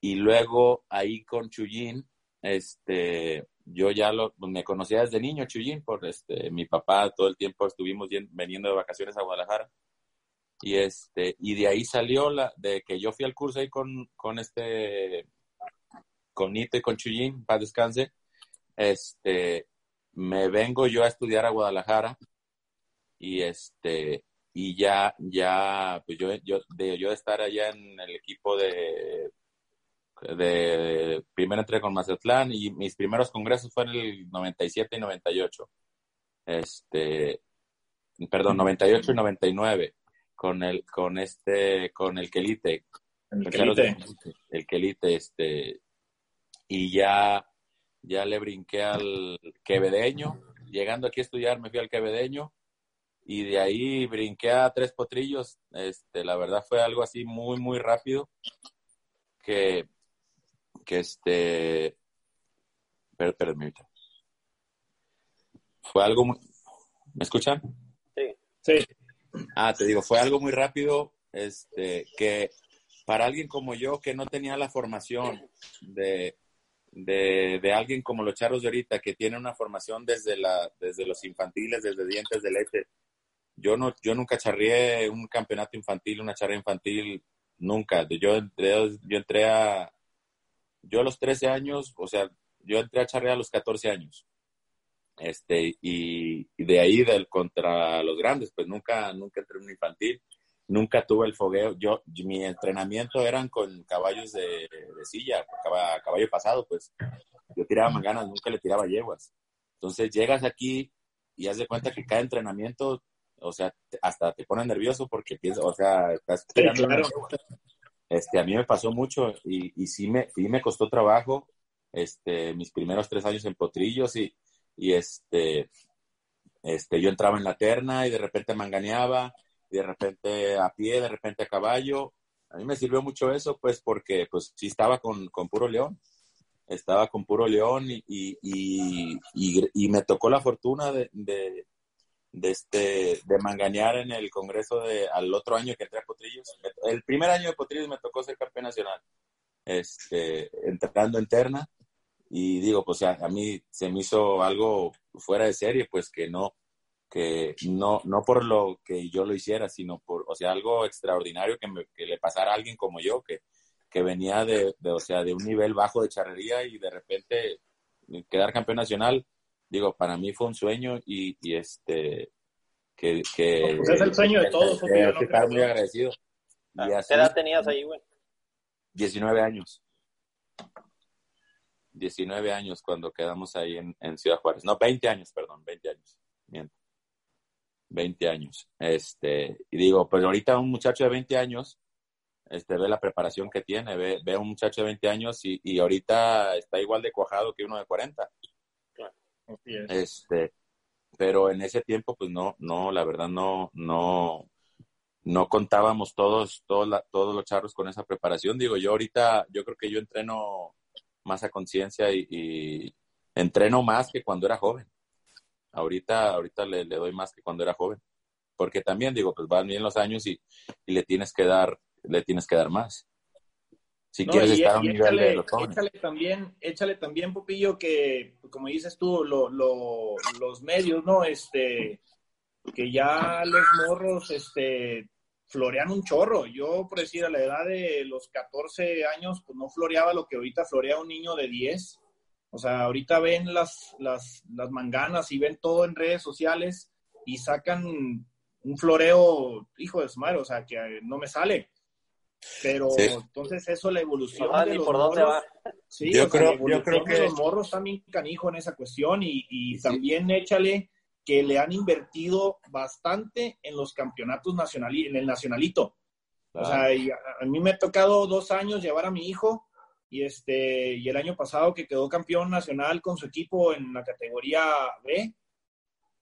y luego ahí con Chuyín, este, yo ya lo, me conocía desde niño Chuyín, por este, mi papá todo el tiempo estuvimos veniendo de vacaciones a Guadalajara, y este, y de ahí salió la, de que yo fui al curso ahí con, con este, con Nito con Chuyín, para descanse, este, me vengo yo a estudiar a Guadalajara, y este y ya ya pues yo yo de yo estar allá en el equipo de de primero entré con Mazatlán y mis primeros congresos fueron el 97 y 98 este perdón 98 y 99 con el, con este, con el Quelite. El. Monte, El Quelite, este, y ya, ya le brinqué al Quevedeño. Llegando aquí a estudiar, me fui al Quevedeño. Y de ahí brinqué a Tres Potrillos. Este, la verdad fue algo así muy, muy rápido. Que, que este, per- permítame. Fue algo muy, ¿me escuchan? Sí. Sí. Ah, te digo, fue algo muy rápido, este, que para alguien como yo que no tenía la formación de, de, de alguien como los charros de ahorita, que tiene una formación desde la, desde los infantiles, desde dientes de leche. Yo no, yo nunca charrié un campeonato infantil, una charla infantil, nunca. Yo entré, yo entré a, yo a los 13 años, o sea, yo entré a charrear a los 14 años. Este, y, y de ahí del contra los grandes, pues nunca, nunca entré en un infantil, nunca tuve el fogueo. Yo, mi entrenamiento eran con caballos de, de silla, caba- caballo pasado, pues yo tiraba manganas, nunca le tiraba yeguas. Entonces llegas aquí y haz de cuenta que cada entrenamiento, o sea, te- hasta te pone nervioso porque piensas, o sea, estás Sí, claro. Este, a mí me pasó mucho y, y sí, me, sí me costó trabajo este, mis primeros tres años en potrillos y, y este, este, yo entraba en la terna y de repente manganeaba, y de repente a pie, de repente a caballo. A mí me sirvió mucho eso, pues, porque pues sí estaba con, con puro león. Estaba con puro león y, y, y, me tocó la fortuna de, de, este, de manganear en el congreso de, al otro año que entré a Potrillos. El primer año de Potrillos me tocó ser campeón nacional, este, entrando en terna. Y digo, pues a, a mí se me hizo algo fuera de serie, pues que no, que no, no por lo que yo lo hiciera, sino por, o sea, algo extraordinario que, me- que le pasara a alguien como yo, que, que venía de, de, o sea, de un nivel bajo de charrería y de repente quedar campeón nacional, digo, para mí fue un sueño y, y este, que, que Pues es el sueño de todos, yo que no estar muy agradecido. Y Ah, ¿Qué así, edad tenías ahí, güey? 19 años. 19 años cuando quedamos ahí en, en Ciudad Juárez. No, 20 años, perdón, 20 años. Miento. 20 años. Este, y digo, pues ahorita un muchacho de 20 años, este, ve la preparación que tiene, ve, ve a un muchacho de 20 años y, y ahorita está igual de cuajado que uno de 40. Este, pero en ese tiempo, pues no, no, la verdad no, no, no contábamos todos, todos, todos los charros con esa preparación. Digo, yo ahorita, yo creo que yo entreno más a conciencia y, entreno más que cuando era joven. Ahorita, ahorita le, le doy más que cuando era joven. Porque también, digo, pues van bien los años y, y le tienes que dar, le tienes que dar más. Si No, quieres y- estar a un y nivel de échale, los jóvenes. échale también, échale también, Pupillo, que como dices tú, lo, lo- los medios, ¿no? Este, que ya los morros, este, florean un chorro. Yo, por decir, a la edad de los 14 años, pues no floreaba lo que ahorita florea un niño de 10. O sea, ahorita ven las, las, las manganas y ven todo en redes sociales y sacan un floreo, hijo de su madre, o sea, que no me sale. Pero Sí. entonces eso, la evolución No de los por dónde va. Sí, Yo o sea, creo- la yo creo que- los morros también canijo en esa cuestión y, y Sí. también échale que le han invertido bastante en los campeonatos nacionales, en el nacionalito. O sea, y a, a mí me ha tocado dos años llevar a mi hijo y este y el año pasado que quedó campeón nacional con su equipo en la categoría B,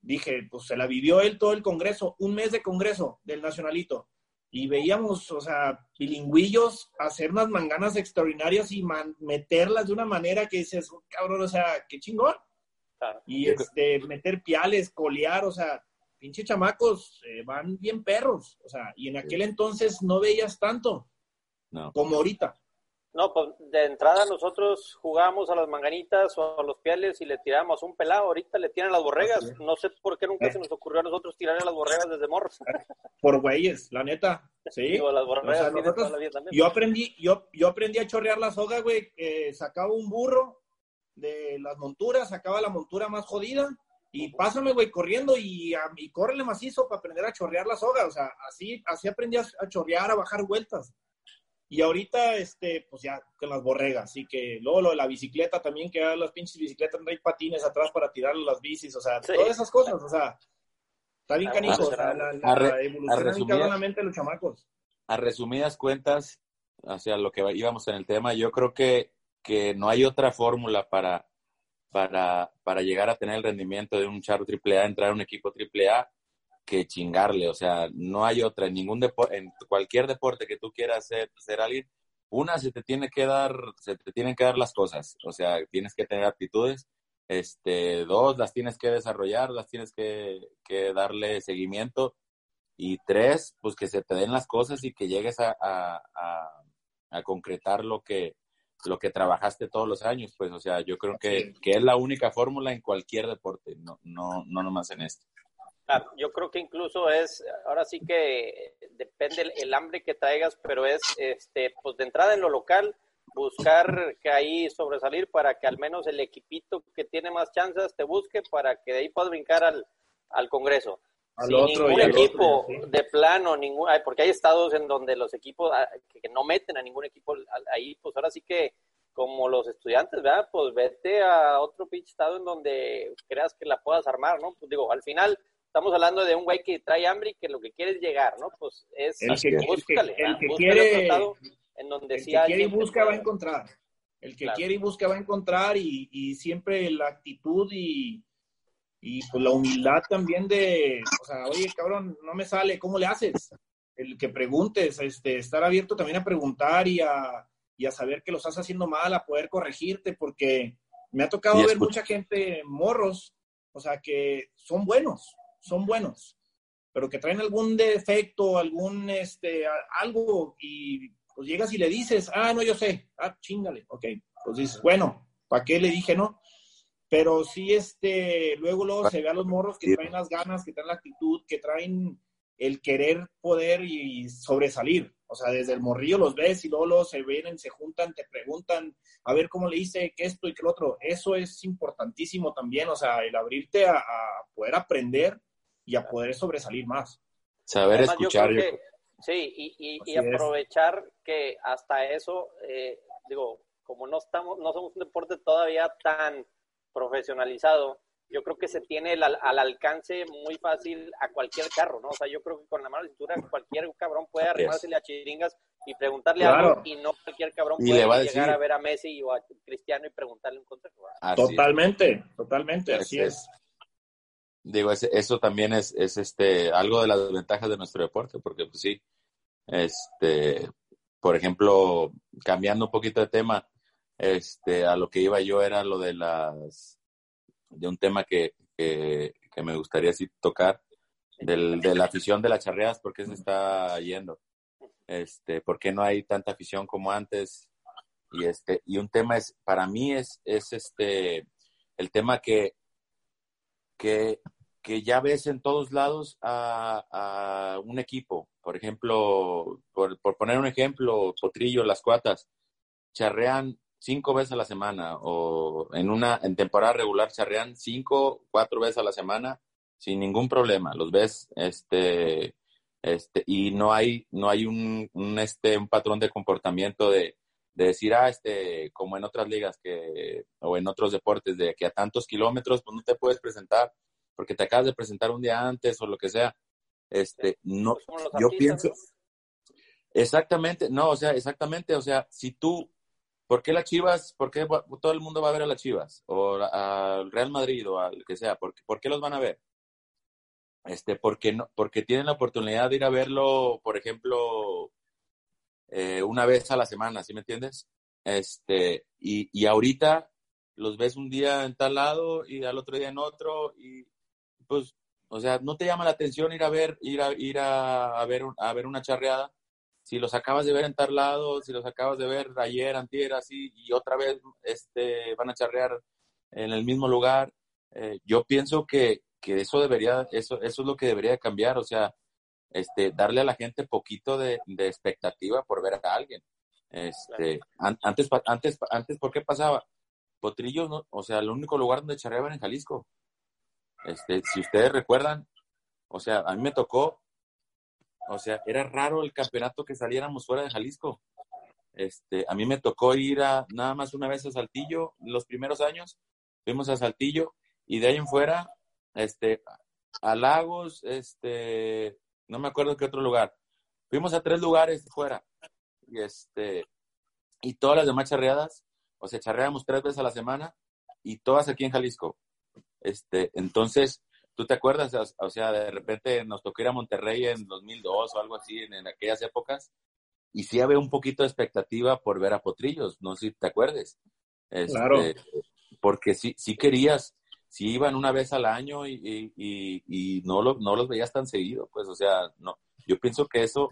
dije, pues se la vivió él todo el congreso, un mes de congreso del nacionalito. Y veíamos, o sea, bilingüillos hacer unas manganas extraordinarias y man- meterlas de una manera que dices, "Oh, cabrón, o sea, qué chingón. Claro. Y este, meter piales, colear, o sea, pinche chamacos, eh, van bien perros. O sea, y en aquel entonces no veías tanto No. como ahorita. No, pues de entrada nosotros jugábamos a las manganitas o a los pieles y le tirábamos un pelado. Ahorita le tiran las borregas. No sé por qué nunca Eh. se nos ocurrió a nosotros tirarle las borregas desde morros. [LAUGHS] Por güeyes, la neta. Sí. Digo, las borregas O sea, tienen nosotros- toda la vida también. Yo aprendí, yo, yo aprendí a chorrear la soga, güey. eh, sacaba un burro de las monturas, sacaba la montura más jodida y pásame, güey, corriendo y, a- y córrele macizo para aprender a chorrear la soga. O sea, así, así aprendí a, a chorrear, a bajar vueltas. Y ahorita, este, pues ya con las borregas. Así que luego lo de la bicicleta también, que ahora las pinches bicicletas no hay patines atrás para tirar las bicis. O sea, Sí. todas esas cosas. O sea, Está bien canijo, o sea, la, A re- la evolución la de los chamacos. a resumidas cuentas, hacia lo que íbamos en el tema, yo creo que, que no hay otra fórmula para, para, para llegar a tener el rendimiento de un charro AAA, entrar a un equipo AAA, que chingarle. O sea, no hay otra. En ningún deporte, en cualquier deporte que tú quieras ser, ser alguien, una se te tiene que dar, se te tienen que dar las cosas. O sea, tienes que tener aptitudes. Este, dos, las tienes que desarrollar, las tienes que, que darle seguimiento. Y tres, pues que se te den las cosas y que llegues a, a, a, a concretar lo que, lo que trabajaste todos los años. Pues, o sea, yo creo que, que es la única fórmula en cualquier deporte, no, no, no nomás en este. Claro, yo creo que incluso es, ahora sí que depende el, el hambre que traigas, pero es, este, pues de entrada en lo local, buscar que ahí sobresalir para que al menos el equipito que tiene más chances te busque para que de ahí puedas brincar al, al Congreso. Al si otro ningún equipo otro, sí. de plano, ningún, porque hay estados en donde los equipos ah, que, no meten a ningún equipo ahí, pues ahora sí que como los estudiantes, ¿verdad? Pues vete a otro pinche estado en donde creas que la puedas armar, ¿no? Pues digo, al final estamos hablando de un güey que trae hambre y que lo que quiere es llegar, ¿no? Pues es, El que- el que- búscale, el que Búscale quiere- otro estado en donde El sí que quiere y busca va a encontrar. El que Claro. quiere y busca va a encontrar y, y siempre la actitud y, y pues la humildad también de, o sea, oye, cabrón, no me sale, ¿cómo le haces? El que preguntes, este, estar abierto también a preguntar y a, y a saber que lo estás haciendo mal, a poder corregirte, porque me ha tocado ver mucha gente, morros, o sea, que son buenos, son buenos, pero que traen algún defecto, algún, este, algo, y pues llegas y le dices, ah, no, yo sé, ah, chingale, ok, pues dices, bueno, ¿para qué le dije no? Pero sí, este, luego, luego se ve a los morros que traen las ganas, que traen la actitud, que traen el querer poder y sobresalir. O sea, desde el morrillo los ves y luego, luego se vienen, se juntan, te preguntan, a ver cómo le hice, que esto y que lo otro. Eso es importantísimo también, o sea, el abrirte a, a poder aprender y a poder sobresalir más. Saber Además, yo escuchar. creo yo- que- sí, y, y- y Así es. aprovechar que hasta eso, eh, digo, como no estamos, no somos un deporte todavía tan profesionalizado, yo creo que se tiene el al, al alcance muy fácil a cualquier carro, ¿no? O sea, yo creo que con la mano de cintura cualquier cabrón puede arrimársele a chiringas y preguntarle Claro. algo y no cualquier cabrón Y puede le va a llegar decir. a ver a Messi o a Cristiano y preguntarle un consejo. Totalmente, totalmente, así Así es. Digo, ese- eso también es, es este, algo de las ventajas de nuestro deporte, porque pues sí, este, por ejemplo, cambiando un poquito de tema, este, a lo que iba yo era lo de las, de un tema que, que, me gustaría sí tocar, del, de la afición de las charreadas, ¿por qué se está yendo? Este, ¿por qué no hay tanta afición como antes? Y este, y un tema es, para mí es, es este, el tema que, que, que ya ves en todos lados a, a un equipo. Por ejemplo, por, por poner un ejemplo, Potrillo, las cuatas, charrean cinco veces a la semana o en una en temporada regular charrean cinco, cuatro veces a la semana sin ningún problema. Los ves este este y no hay no hay un, un este un patrón de comportamiento de, de decir ah este como en otras ligas que o en otros deportes de que a tantos kilómetros pues no te puedes presentar porque te acabas de presentar un día antes o lo que sea este no Pues yo artistas, pienso ¿no? Exactamente, no, o sea, exactamente, o sea, si tú, ¿por qué las Chivas, por qué todo el mundo va a ver a las Chivas o al Real Madrid o al que sea? ¿Por, qué- por qué los van a ver? Este, porque no, porque tienen la oportunidad de ir a verlo, por ejemplo, eh, una vez a la semana, ¿sí me entiendes? Este, y, y ahorita los ves un día en tal lado y al otro día en otro y pues, o sea, no te llama la atención ir a ver, ir a, ir a, a ver, a ver una charreada si los acabas de ver en tal lado, si los acabas de ver ayer, antier, así, y otra vez este, van a charrear en el mismo lugar, eh, yo pienso que, que eso debería, eso, eso es lo que debería de cambiar, o sea, este, darle a la gente poquito de, de expectativa por ver a alguien. Este, an- antes, antes, antes, ¿por qué pasaba? Potrillos, no, o sea, el único lugar donde charreaban era en Jalisco. Este, si ustedes recuerdan, o sea, a mí me tocó o sea, era raro el campeonato que saliéramos fuera de Jalisco. Este, a mí me tocó ir a nada más una vez a Saltillo los primeros años. Fuimos a Saltillo y de ahí en fuera, este, a Lagos, este, no me acuerdo qué otro lugar. Fuimos a tres lugares fuera. Y este, y todas las demás charreadas, o sea, charreamos tres veces a la semana y todas aquí en Jalisco. Este, entonces, ¿tú te acuerdas? O sea, de repente nos tocó ir a Monterrey en 2002 o algo así, en, aquellas épocas, y sí había un poquito de expectativa por ver a Potrillos, no sé si te acuerdes. Este, claro. Porque sí, sí querías, sí iban una vez al año y, y, no, lo, no los veías tan seguido, pues, o sea, no. Yo pienso que eso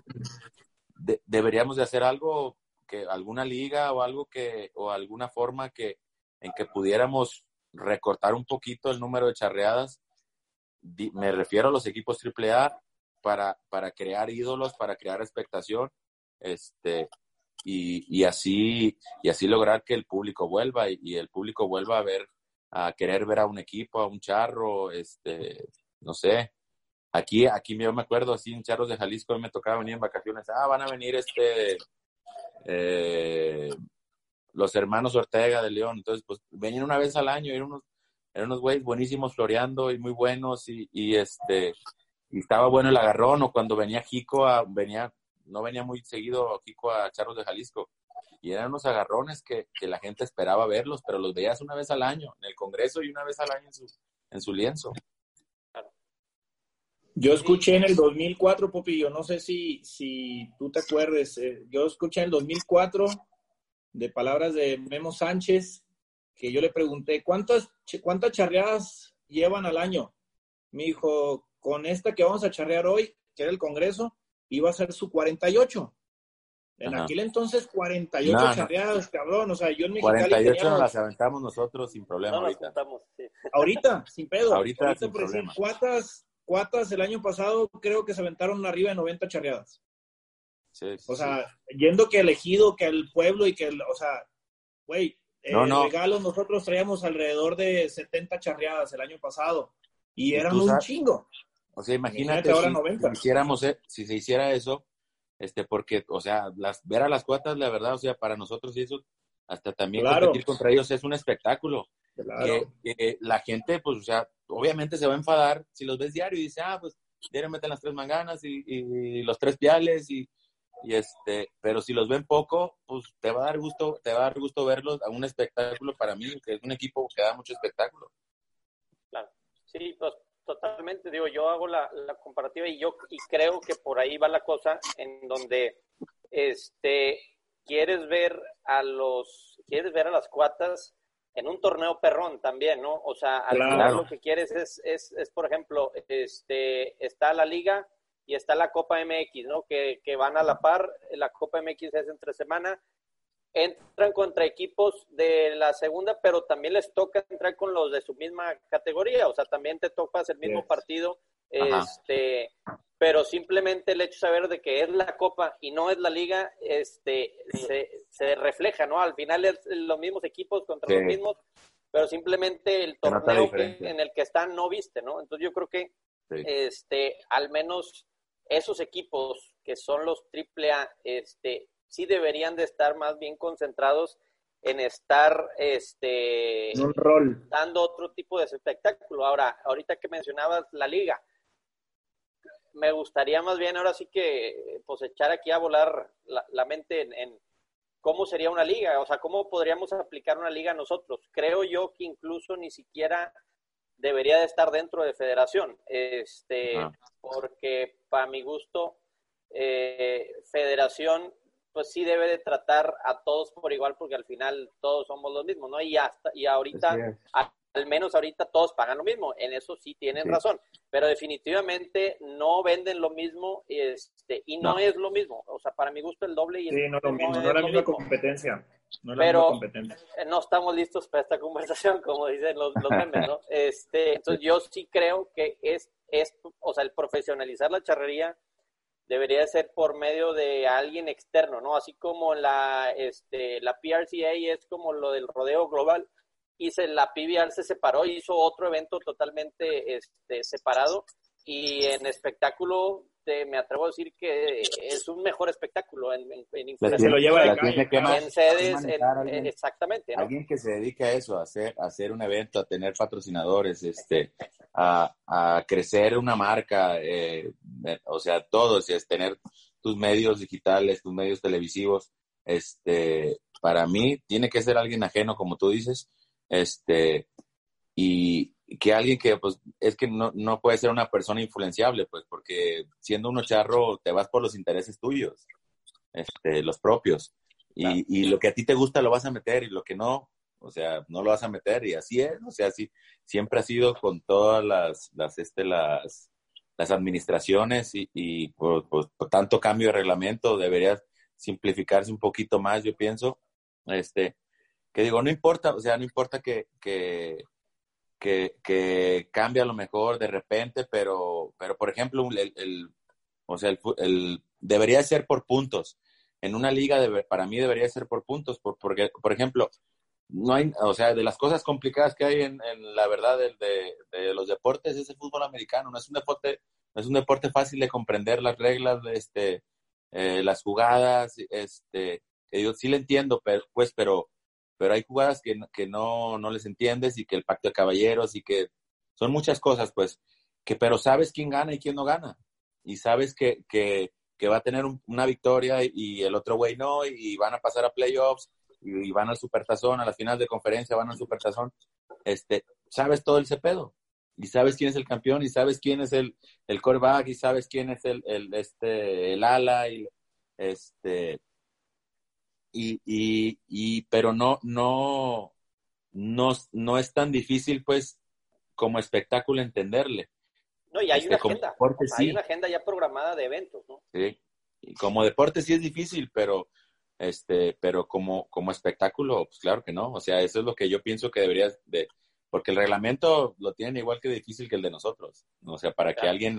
deberíamos de hacer algo, que alguna liga o algo que, o alguna forma que, en que pudiéramos recortar un poquito el número de charreadas. Me refiero a los equipos AAA para, para crear ídolos, para crear expectación, este, y, y, así, y así lograr que el público vuelva y, el público vuelva a ver, a querer ver a un equipo, a un charro, este, no sé. Aquí, aquí yo me acuerdo, así en Charros de Jalisco, me tocaba venir en vacaciones. Ah, van a venir este, eh, los hermanos Ortega de León. Entonces, pues venían una vez al año, eran unos, eran unos güeyes buenísimos floreando y muy buenos y, y, este, y estaba bueno el agarrón o cuando venía Jico, a, venía, no venía muy seguido Jico a Charros de Jalisco. Y eran unos agarrones que, que, la gente esperaba verlos, pero los veías una vez al año en el Congreso y una vez al año en su, en su lienzo. Yo escuché en el 2004, Popillo, no sé si, si tú te acuerdes, eh, yo escuché en el 2004 de palabras de Memo Sánchez, que yo le pregunté, ¿cuántas, cuántas charreadas llevan al año? Me dijo, con esta que vamos a charrear hoy, que era el Congreso, iba a ser su 48. En aquel entonces, 48 charreadas, cabrón. O sea, yo en mi 48 nos las aventamos nosotros sin problema [LAUGHS] ahorita. Ahorita, sin pedo. Ahorita, sin problema. Cuatas, cuatas el año pasado creo que se aventaron arriba de 90 charreadas o sea, yendo que elegido, que el pueblo y que, el, o sea, güey, eh, regalos nosotros traíamos alrededor de 70 charreadas el año pasado y eran un chingo. O sea, imagínate, ahora si, hiciéramos, e, si se hiciera eso, este, porque, o sea, las, ver a las cuatas, la verdad, o sea, para nosotros y eso, hasta también competir contra ellos es un espectáculo. Que, la gente, pues, o sea, obviamente se va a enfadar si los ves diario y dice, ah, pues, diario meten las tres manganas y, y los tres piales y, y este, pero si los ven poco, pues te va a dar gusto, te va a dar gusto verlos a un espectáculo para mí, que es un equipo que da mucho espectáculo. Claro, sí, pues totalmente, digo, yo hago la, la comparativa y yo y creo que por ahí va la cosa en donde este quieres ver a los quieres ver a las cuatas en un torneo perrón también, ¿no? O sea, al final lo que quieres es, es, es, por ejemplo, este está la liga y está la Copa MX, ¿no? Que, que, van a la par, la Copa MX es entre semana, entran contra equipos de la segunda, pero también les toca entrar con los de su misma categoría, o sea, también te topas el mismo partido, este, pero simplemente el hecho de saber de que es la Copa y no es la Liga, este, se, se refleja, ¿no? Al final es los mismos equipos contra los mismos, pero simplemente el torneo en el que están no viste, ¿no? Entonces yo creo que este, al menos esos equipos que son los AAA, este, sí deberían de estar más bien concentrados en estar este, dando otro tipo de espectáculo. Ahora, ahorita que mencionabas la liga, me gustaría más bien ahora sí que pues echar aquí a volar la, mente en, en, cómo sería una liga, o sea, cómo podríamos aplicar una liga nosotros. Creo yo que incluso ni siquiera debería de estar dentro de federación, este, porque para mi gusto, eh, federación, pues sí debe de tratar a todos por igual, porque al final todos somos los mismos, ¿no? Y hasta, y ahorita, al menos ahorita todos pagan lo mismo, en eso sí tienen razón, pero definitivamente no venden lo mismo este, y no, es lo mismo, o sea, para mi gusto el doble y el sí, no, lo mismo, no, es la misma competencia. No pero eh, no estamos listos para esta [LAUGHS] conversación, como dicen los, los memes, ¿no? [LAUGHS] Este, entonces yo sí creo que es, es, o sea, el profesionalizar la charrería debería ser por medio de alguien externo, ¿no? Así como la, este, la PRCA es como lo del rodeo global, y se, la PBR se separó y hizo otro evento totalmente este, separado, y en espectáculo este, me atrevo a decir que es un mejor espectáculo en, en, en Se lo lleva de calle. en sedes, en- alguien, exactamente, ¿no? alguien que se dedique a eso, a hacer, a hacer un evento, a tener patrocinadores, este, a, a crecer una marca, eh, eh, o sea, todo, si es tener tus medios digitales, tus medios televisivos, este, para mí tiene que ser alguien ajeno, como tú dices, este, y que alguien que, pues, es que no, no puede ser una persona influenciable, pues, porque siendo uno charro te vas por los intereses tuyos, este, los propios, y, y lo que a ti te gusta lo vas a meter y lo que no, o sea, no lo vas a meter y así es, o sea, así siempre ha sido con todas las, las, este, las, las administraciones y, y por, por- por tanto cambio de reglamento debería simplificarse un poquito más, yo pienso, este, que digo, no importa, o sea, no importa que, que, que, que cambie a lo mejor de repente, pero, pero por ejemplo, el, el- o sea, el, el- debería ser por puntos. En una liga, debe- para mí debería ser por puntos, por, porque, por ejemplo, no hay, o sea, de las cosas complicadas que hay en, la verdad de, de los deportes es el fútbol americano, no es un deporte, no es un deporte fácil de comprender las reglas, de este, eh, las jugadas, este, que yo sí le entiendo, pero, pues, pero, pero hay jugadas que, que no, no les entiendes y que el pacto de caballeros y que son muchas cosas, pues, que, pero sabes quién gana y quién no gana. Y sabes que, que, que va a tener un- una victoria y, y el otro güey no, y, van a pasar a playoffs y, y van al supertazón, a la final de conferencia van al supertazón. Este, sabes todo el cepedo y sabes quién es el campeón y sabes quién es el, el coreback y sabes quién es el, el, este, el ala y este y, y, y pero no, no, no, no es tan difícil pues como espectáculo entenderle. No, y hay Este, una agenda. deporte, Hay sí. una agenda ya programada de eventos, ¿no? Sí. Y como deporte sí es difícil, pero este, pero como, como espectáculo, pues claro que no. O sea, eso es lo que yo pienso que debería de, porque el reglamento lo tienen igual que difícil que el de nosotros. O sea, para que alguien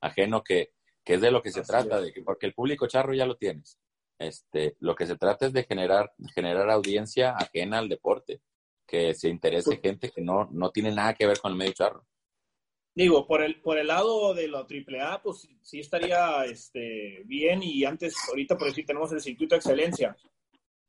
ajeno que, que es de lo que se Así trata, es. de que, porque el público charro ya lo tienes. Este, lo que se trata es de generar, generar audiencia ajena al deporte, que se interese gente que no, no tiene nada que ver con el medio charro. Digo, por el, por el lado de la AAA, pues sí- estaría este, bien. Y antes, ahorita por decir, tenemos el circuito de excelencia,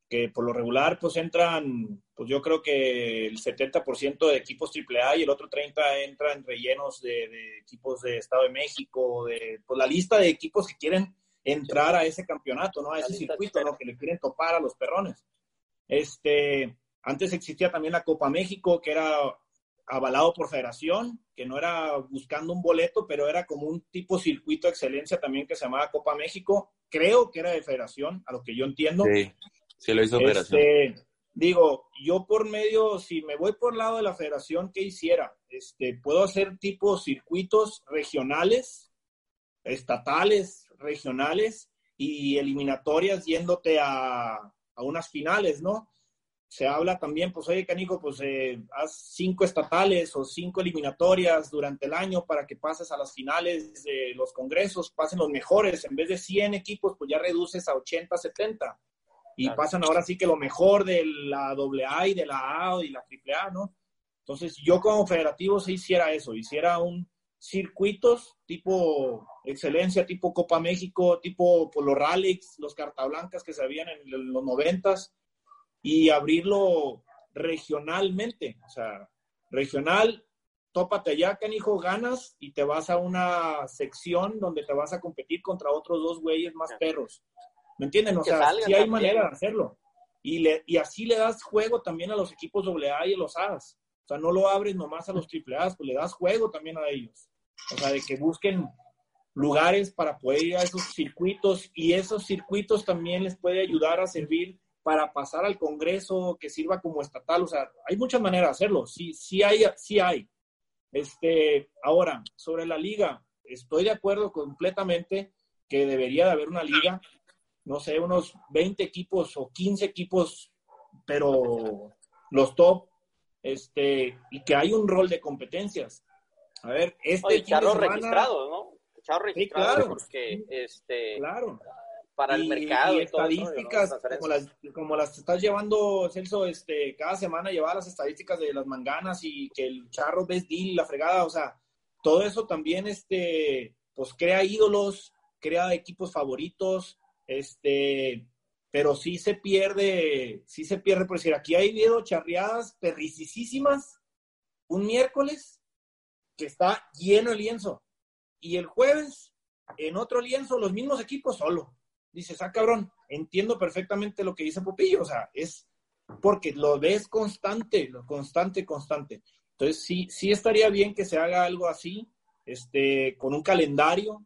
que por lo regular, pues entran, pues yo creo que el 70% de equipos AAA y el otro 30% entran rellenos de, de equipos de Estado de México, de pues la lista de equipos que quieren entrar a ese campeonato, ¿no? A ese circuito, ¿no? Que le quieren topar a los perrones. Este, antes existía también la Copa México, que era avalado por federación, que no era buscando un boleto, pero era como un tipo circuito de excelencia también que se llamaba Copa México. Creo que era de federación, a lo que yo entiendo. Sí, sí lo hizo Federación. Este, digo, yo por medio, si me voy por el lado de la federación, ¿qué hiciera? Este, puedo hacer tipo circuitos regionales, estatales, regionales y eliminatorias yéndote a, a unas finales, ¿no? Se habla también, pues, oye, Canico, pues eh, haz cinco estatales o cinco eliminatorias durante el año para que pases a las finales de los congresos, pasen los mejores. En vez de 100 equipos, pues ya reduces a 80, 70 y Claro. pasan ahora sí que lo mejor de la AA y de la A y la AAA, ¿no? Entonces, yo como federativo sí hiciera eso, hiciera un circuitos tipo excelencia, tipo Copa México, tipo por los rallies, los cartablancas que se habían en los noventas y abrirlo regionalmente, o sea, regional, tópate allá, canijo, ganas y te vas a una sección donde te vas a competir contra otros dos güeyes más perros. ¿Me entienden? O sea, sí hay también. manera de hacerlo. Y, le, y así le das juego también a los equipos AA y a los A's. O sea, no lo abres nomás a los AAA, pues le das juego también a ellos. O sea, de que busquen lugares para poder ir a esos circuitos y esos circuitos también les puede ayudar a servir para pasar al Congreso, que sirva como estatal. O sea, hay muchas maneras de hacerlo. Sí, sí hay, sí hay. Este, ahora, sobre la liga, estoy de acuerdo completamente que debería de haber una liga, no sé, unos 20 equipos o 15 equipos, pero los top, este, y que hay un rol de competencias. A ver, este Oye, fin de charros semana- registrados, ¿no? Charros Sí, registrados claro. porque este, Claro. para el y, mercado y estadísticas como las, como las estás llevando, Celso, este, cada semana llevar las estadísticas de las manganas y que el charro ves deal, la fregada, o sea, todo eso también, este, pues crea ídolos crea equipos favoritos, este, pero sí se pierde, sí se pierde, por decir, aquí hay habido charreadas perricisísimas un miércoles que está lleno el lienzo y el jueves en otro lienzo los mismos equipos solo. Dices, ah, cabrón, entiendo perfectamente lo que dice Popillo, o sea, es porque lo ves constante, lo constante, constante. Entonces, sí, sí estaría bien que se haga algo así, este, con un calendario,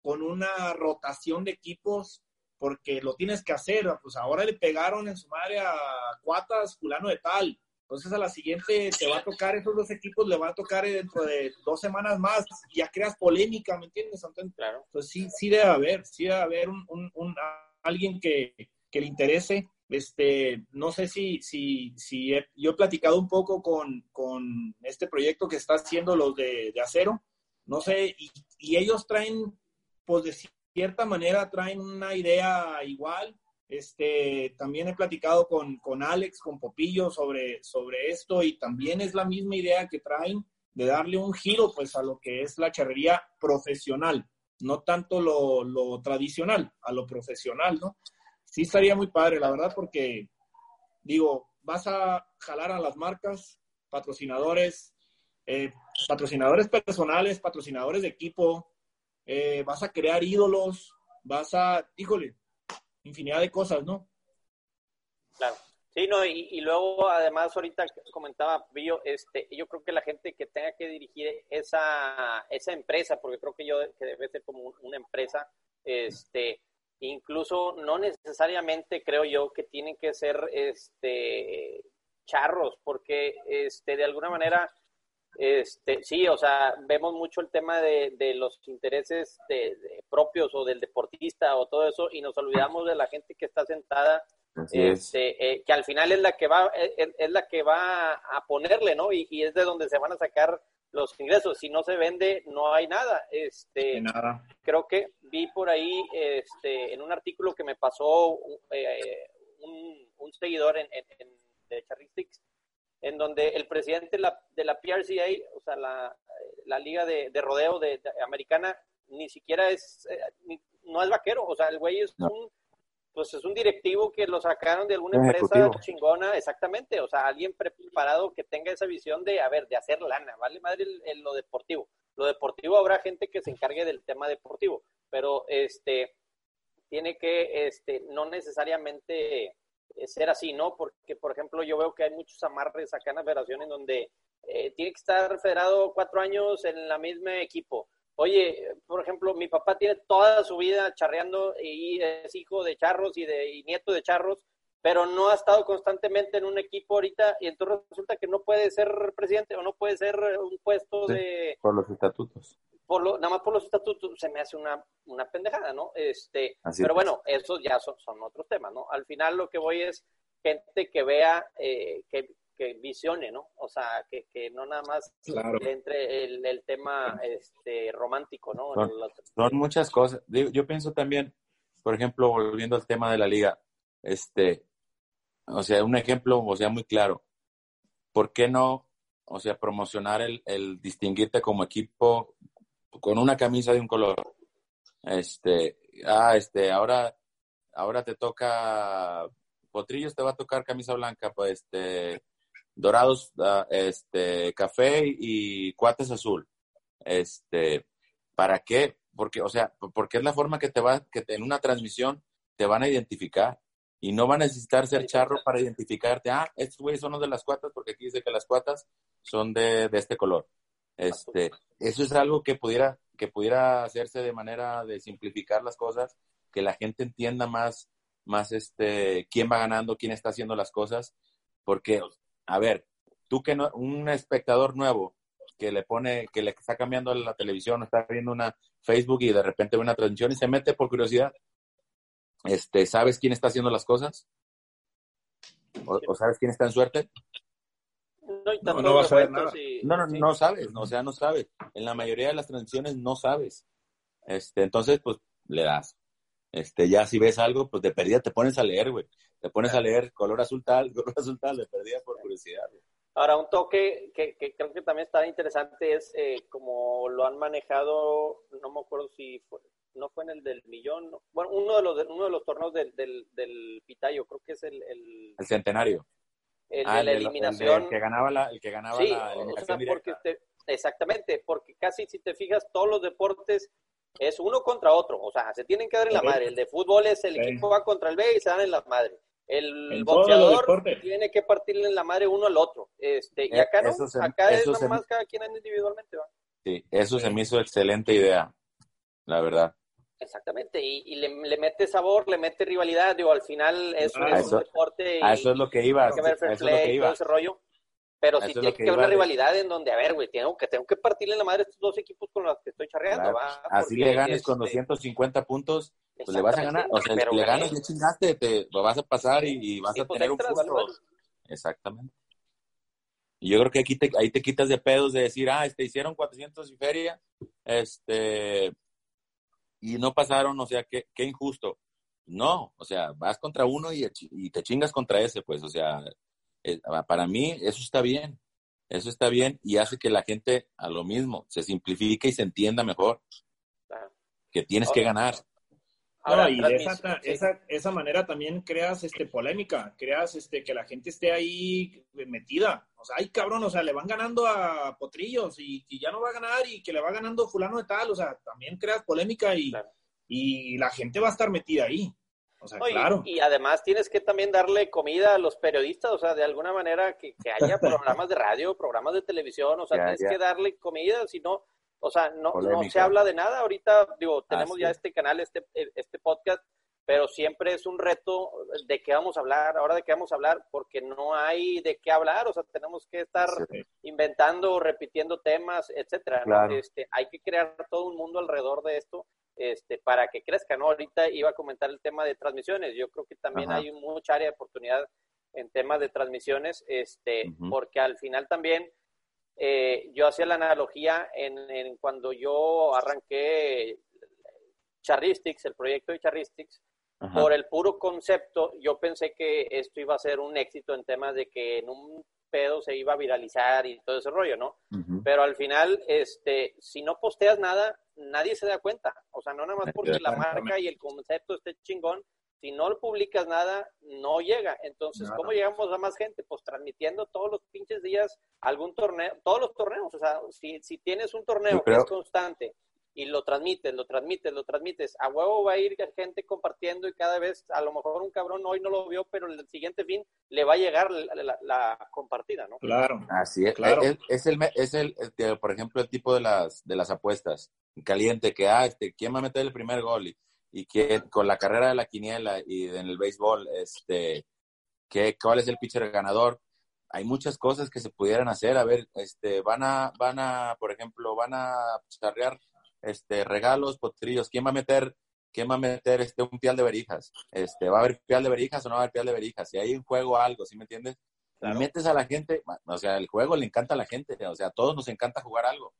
con una rotación de equipos, porque lo tienes que hacer. Pues ahora le pegaron en su madre a Cuatas, fulano de tal. Entonces a la siguiente te va a tocar, esos dos equipos le va a tocar dentro de dos semanas más. Ya creas polémica, ¿me entiendes? Entonces, claro. Entonces sí, sí debe haber, sí debe haber un, un, alguien que, que le interese este, no sé si, si, si yo he platicado un poco con, con, este proyecto que está haciendo los de, de acero, no sé, y, y, ellos traen, pues de cierta manera traen una idea igual. Este, también he platicado con, con Alex, con Popillo sobre, sobre esto y también es la misma idea que traen de darle un giro pues a lo que es la charrería profesional, no tanto lo, lo tradicional, a lo profesional, ¿no? sí estaría muy padre, la verdad, porque digo, vas a jalar a las marcas, patrocinadores, eh, patrocinadores personales, patrocinadores de equipo, eh, vas a crear ídolos, vas a, híjole, infinidad de cosas, ¿no? Claro. Sí, no, y, luego además ahorita comentaba Billo, este, yo creo que la gente que tenga que dirigir esa, esa empresa, porque creo que yo que debe ser como una empresa, este, Incluso no necesariamente creo yo que tienen que ser este charros, porque este de alguna manera este sí, o sea, vemos mucho el tema de, de los intereses de, propios o del deportista o todo eso y nos olvidamos de la gente que está sentada este, eh, que al final es la que va es, es, la que va a ponerle, ¿no? Y, y es de donde se van a sacar los ingresos. Si no se vende, no hay nada. Este, nada. Creo que vi por ahí este, en un artículo que me pasó eh, un, un, seguidor en, en, de Charristics, en donde el presidente de la, de la PRCA, o sea, la, la liga de, de rodeo de, americana, ni siquiera es, eh, no es vaquero, o sea, el güey es un pues es un directivo que lo sacaron de alguna empresa chingona, exactamente, o sea, alguien preparado que tenga esa visión de, a ver, de hacer lana, ¿vale? Madre, el, lo deportivo. Lo deportivo habrá gente que se encargue del tema deportivo, pero este, tiene que, este, no necesariamente ser así, ¿no? Porque, por ejemplo, yo veo que hay muchos amarres acá en la federación en donde eh, tiene que estar federado cuatro años en la misma equipo Oye, por ejemplo, mi papá tiene toda su vida charreando y es hijo de charros y, de, nieto de charros, pero no ha estado constantemente en un equipo ahorita y entonces resulta que no puede ser presidente o no puede ser un puesto de... Por los estatutos. Por lo, nada más por los estatutos se me hace una, una pendejada, ¿no? Este, pero bueno, esos ya son, son otros temas, ¿no? Al final lo que voy es gente que vea, eh, que, que visione, ¿no? O sea, que, que no nada más entre el, el, tema este, romántico, ¿no? Son, muchas cosas. Yo pienso también, por ejemplo, volviendo al tema de la liga, este, o sea, un ejemplo, o sea, muy claro. ¿Por qué no, o sea, promocionar el, el distinguirte como equipo con una camisa de un color? Este, ah, este, ahora, ahora te toca Potrillos te va a tocar camisa blanca, pues este, dorados, este, café y cuates azul. Este, ¿para qué? Porque, o sea, porque es la forma que te va, que en una transmisión te van a identificar y no van a necesitar ser charro para identificarte. Ah, estos güeyes son los de las cuatas porque aquí dice que las cuatas son de, de este color. Este, eso es algo que pudiera, que pudiera hacerse de manera de simplificar las cosas, que la gente entienda más, más este, quién va ganando, quién está haciendo las cosas, porque a ver, tú que no, un espectador nuevo que le pone, que le está cambiando la televisión, está viendo una Facebook y de repente ve una transmisión y se mete por curiosidad, este, ¿sabes quién está haciendo las cosas? ¿O, sabes quién está en suerte? No, no, vas a ver nada. no, no, no sabes, no, o sea, no sabes. En la mayoría de las transmisiones no sabes. Este, entonces, pues, le das. Este, ya si ves algo, pues de perdida te pones a leer, güey. Te pones a leer color azul tal, [LAUGHS] color azul tal, de perdida por curiosidad. Ahora, un toque que, que, creo que también está interesante es eh, como lo han manejado, no me acuerdo si fue, no fue en el del millón, bueno, uno de los, uno de los torneos del, del, del Pitayo, creo que es el... El, el centenario. El de ah, la eliminación. El, que ganaba la, el que ganaba la eliminación porque exactamente, porque casi si te fijas, todos los deportes es uno contra otro, o sea, se tienen que dar en la madre. El de fútbol es el equipo va contra el B y se dan en la madre. El boxeador tiene que partirle en la madre uno al otro. Este, y eh, acá no, acá es nomás cada quien individualmente. ¿va? Sí, eso se me hizo excelente idea, la verdad. Exactamente, y, le, mete sabor, le mete rivalidad, digo, al final es, un deporte. a eso es lo que iba. que ver fair play, todo ese rollo. Pero sí tiene que, haber una rivalidad en donde, a ver, güey, tengo que, tengo que partirle la madre a estos dos equipos con los que estoy charreando. ¿va? Así le ganes con los 150 este, puntos, pues le vas a ganar. O sea, si le ganas, le chingaste, te lo vas a pasar y, vas a pues tener un punto. Exactamente. Y yo creo que aquí te, ahí te quitas de pedos de decir, ah, este, hicieron 400 y feria, este, y no pasaron, o sea, qué, qué injusto. No, o sea, vas contra uno y, y te chingas contra ese, pues, o sea, eh, para mí eso está bien, eso está bien y hace que la gente a lo mismo se simplifique y se entienda mejor que tienes que ganar. Y de esa, esa, manera también creas este polémica, creas este que la gente esté ahí metida. O sea, ay cabrón, o sea, le van ganando a Potrillos y, ya no va a ganar y que le va ganando fulano de tal, o sea, también creas polémica y, y la gente va a estar metida ahí. Claro. y, además tienes que también darle comida a los periodistas, o sea, de alguna manera que, haya [LAUGHS] programas de radio, programas de televisión, o sea, tienes que darle comida, si no, o sea, no, no se habla de nada. Ahorita, digo, tenemos ya este canal, este, este podcast, pero siempre es un reto de qué vamos a hablar, ahora de qué vamos a hablar, porque no hay de qué hablar, o sea, tenemos que estar inventando, repitiendo temas, etcétera. Este, hay que crear todo un mundo alrededor de esto este, para que crezca, ¿no? Ahorita iba a comentar el tema de transmisiones. Yo creo que también hay mucha área de oportunidad en temas de transmisiones, este, porque al final también eh, yo hacía la analogía en, cuando yo arranqué Charristics, el proyecto de Charristics, por el puro concepto, yo pensé que esto iba a ser un éxito en temas de que en un pedo se iba a viralizar y todo ese rollo, ¿no? Pero al final, este, si no posteas nada, nadie se da cuenta. O sea, no nada más porque la marca y el concepto esté chingón, si no publicas nada, no llega. Entonces, ¿cómo llegamos a más gente? Pues transmitiendo todos los pinches días algún torneo, todos los torneos. O sea, si, si tienes un torneo que es constante y lo transmites, lo transmites, lo transmites, a huevo va a ir gente compartiendo y cada vez, a lo mejor un cabrón hoy no lo vio, pero el siguiente fin le va a llegar la, compartida, ¿no? Claro. Así es. Claro. Es, el, es el, por ejemplo, el tipo de las, de las apuestas caliente que, ah, este, ¿quién va a meter el primer gol? Y, y que con la carrera de la quiniela y en el béisbol, este, ¿qué, ¿cuál es el pitcher ganador? Hay muchas cosas que se pudieran hacer. A ver, este, van a, van a, por ejemplo, van a charrear este, regalos, potrillos, ¿quién va a meter, quién va a meter este, un pial de verijas? Este, ¿Va a haber pial de verijas o no va a haber pial de verijas? Si hay un juego algo, ¿sí me entiendes? metes a la gente, o sea, el juego le encanta a la gente, o sea, a todos nos encanta jugar algo.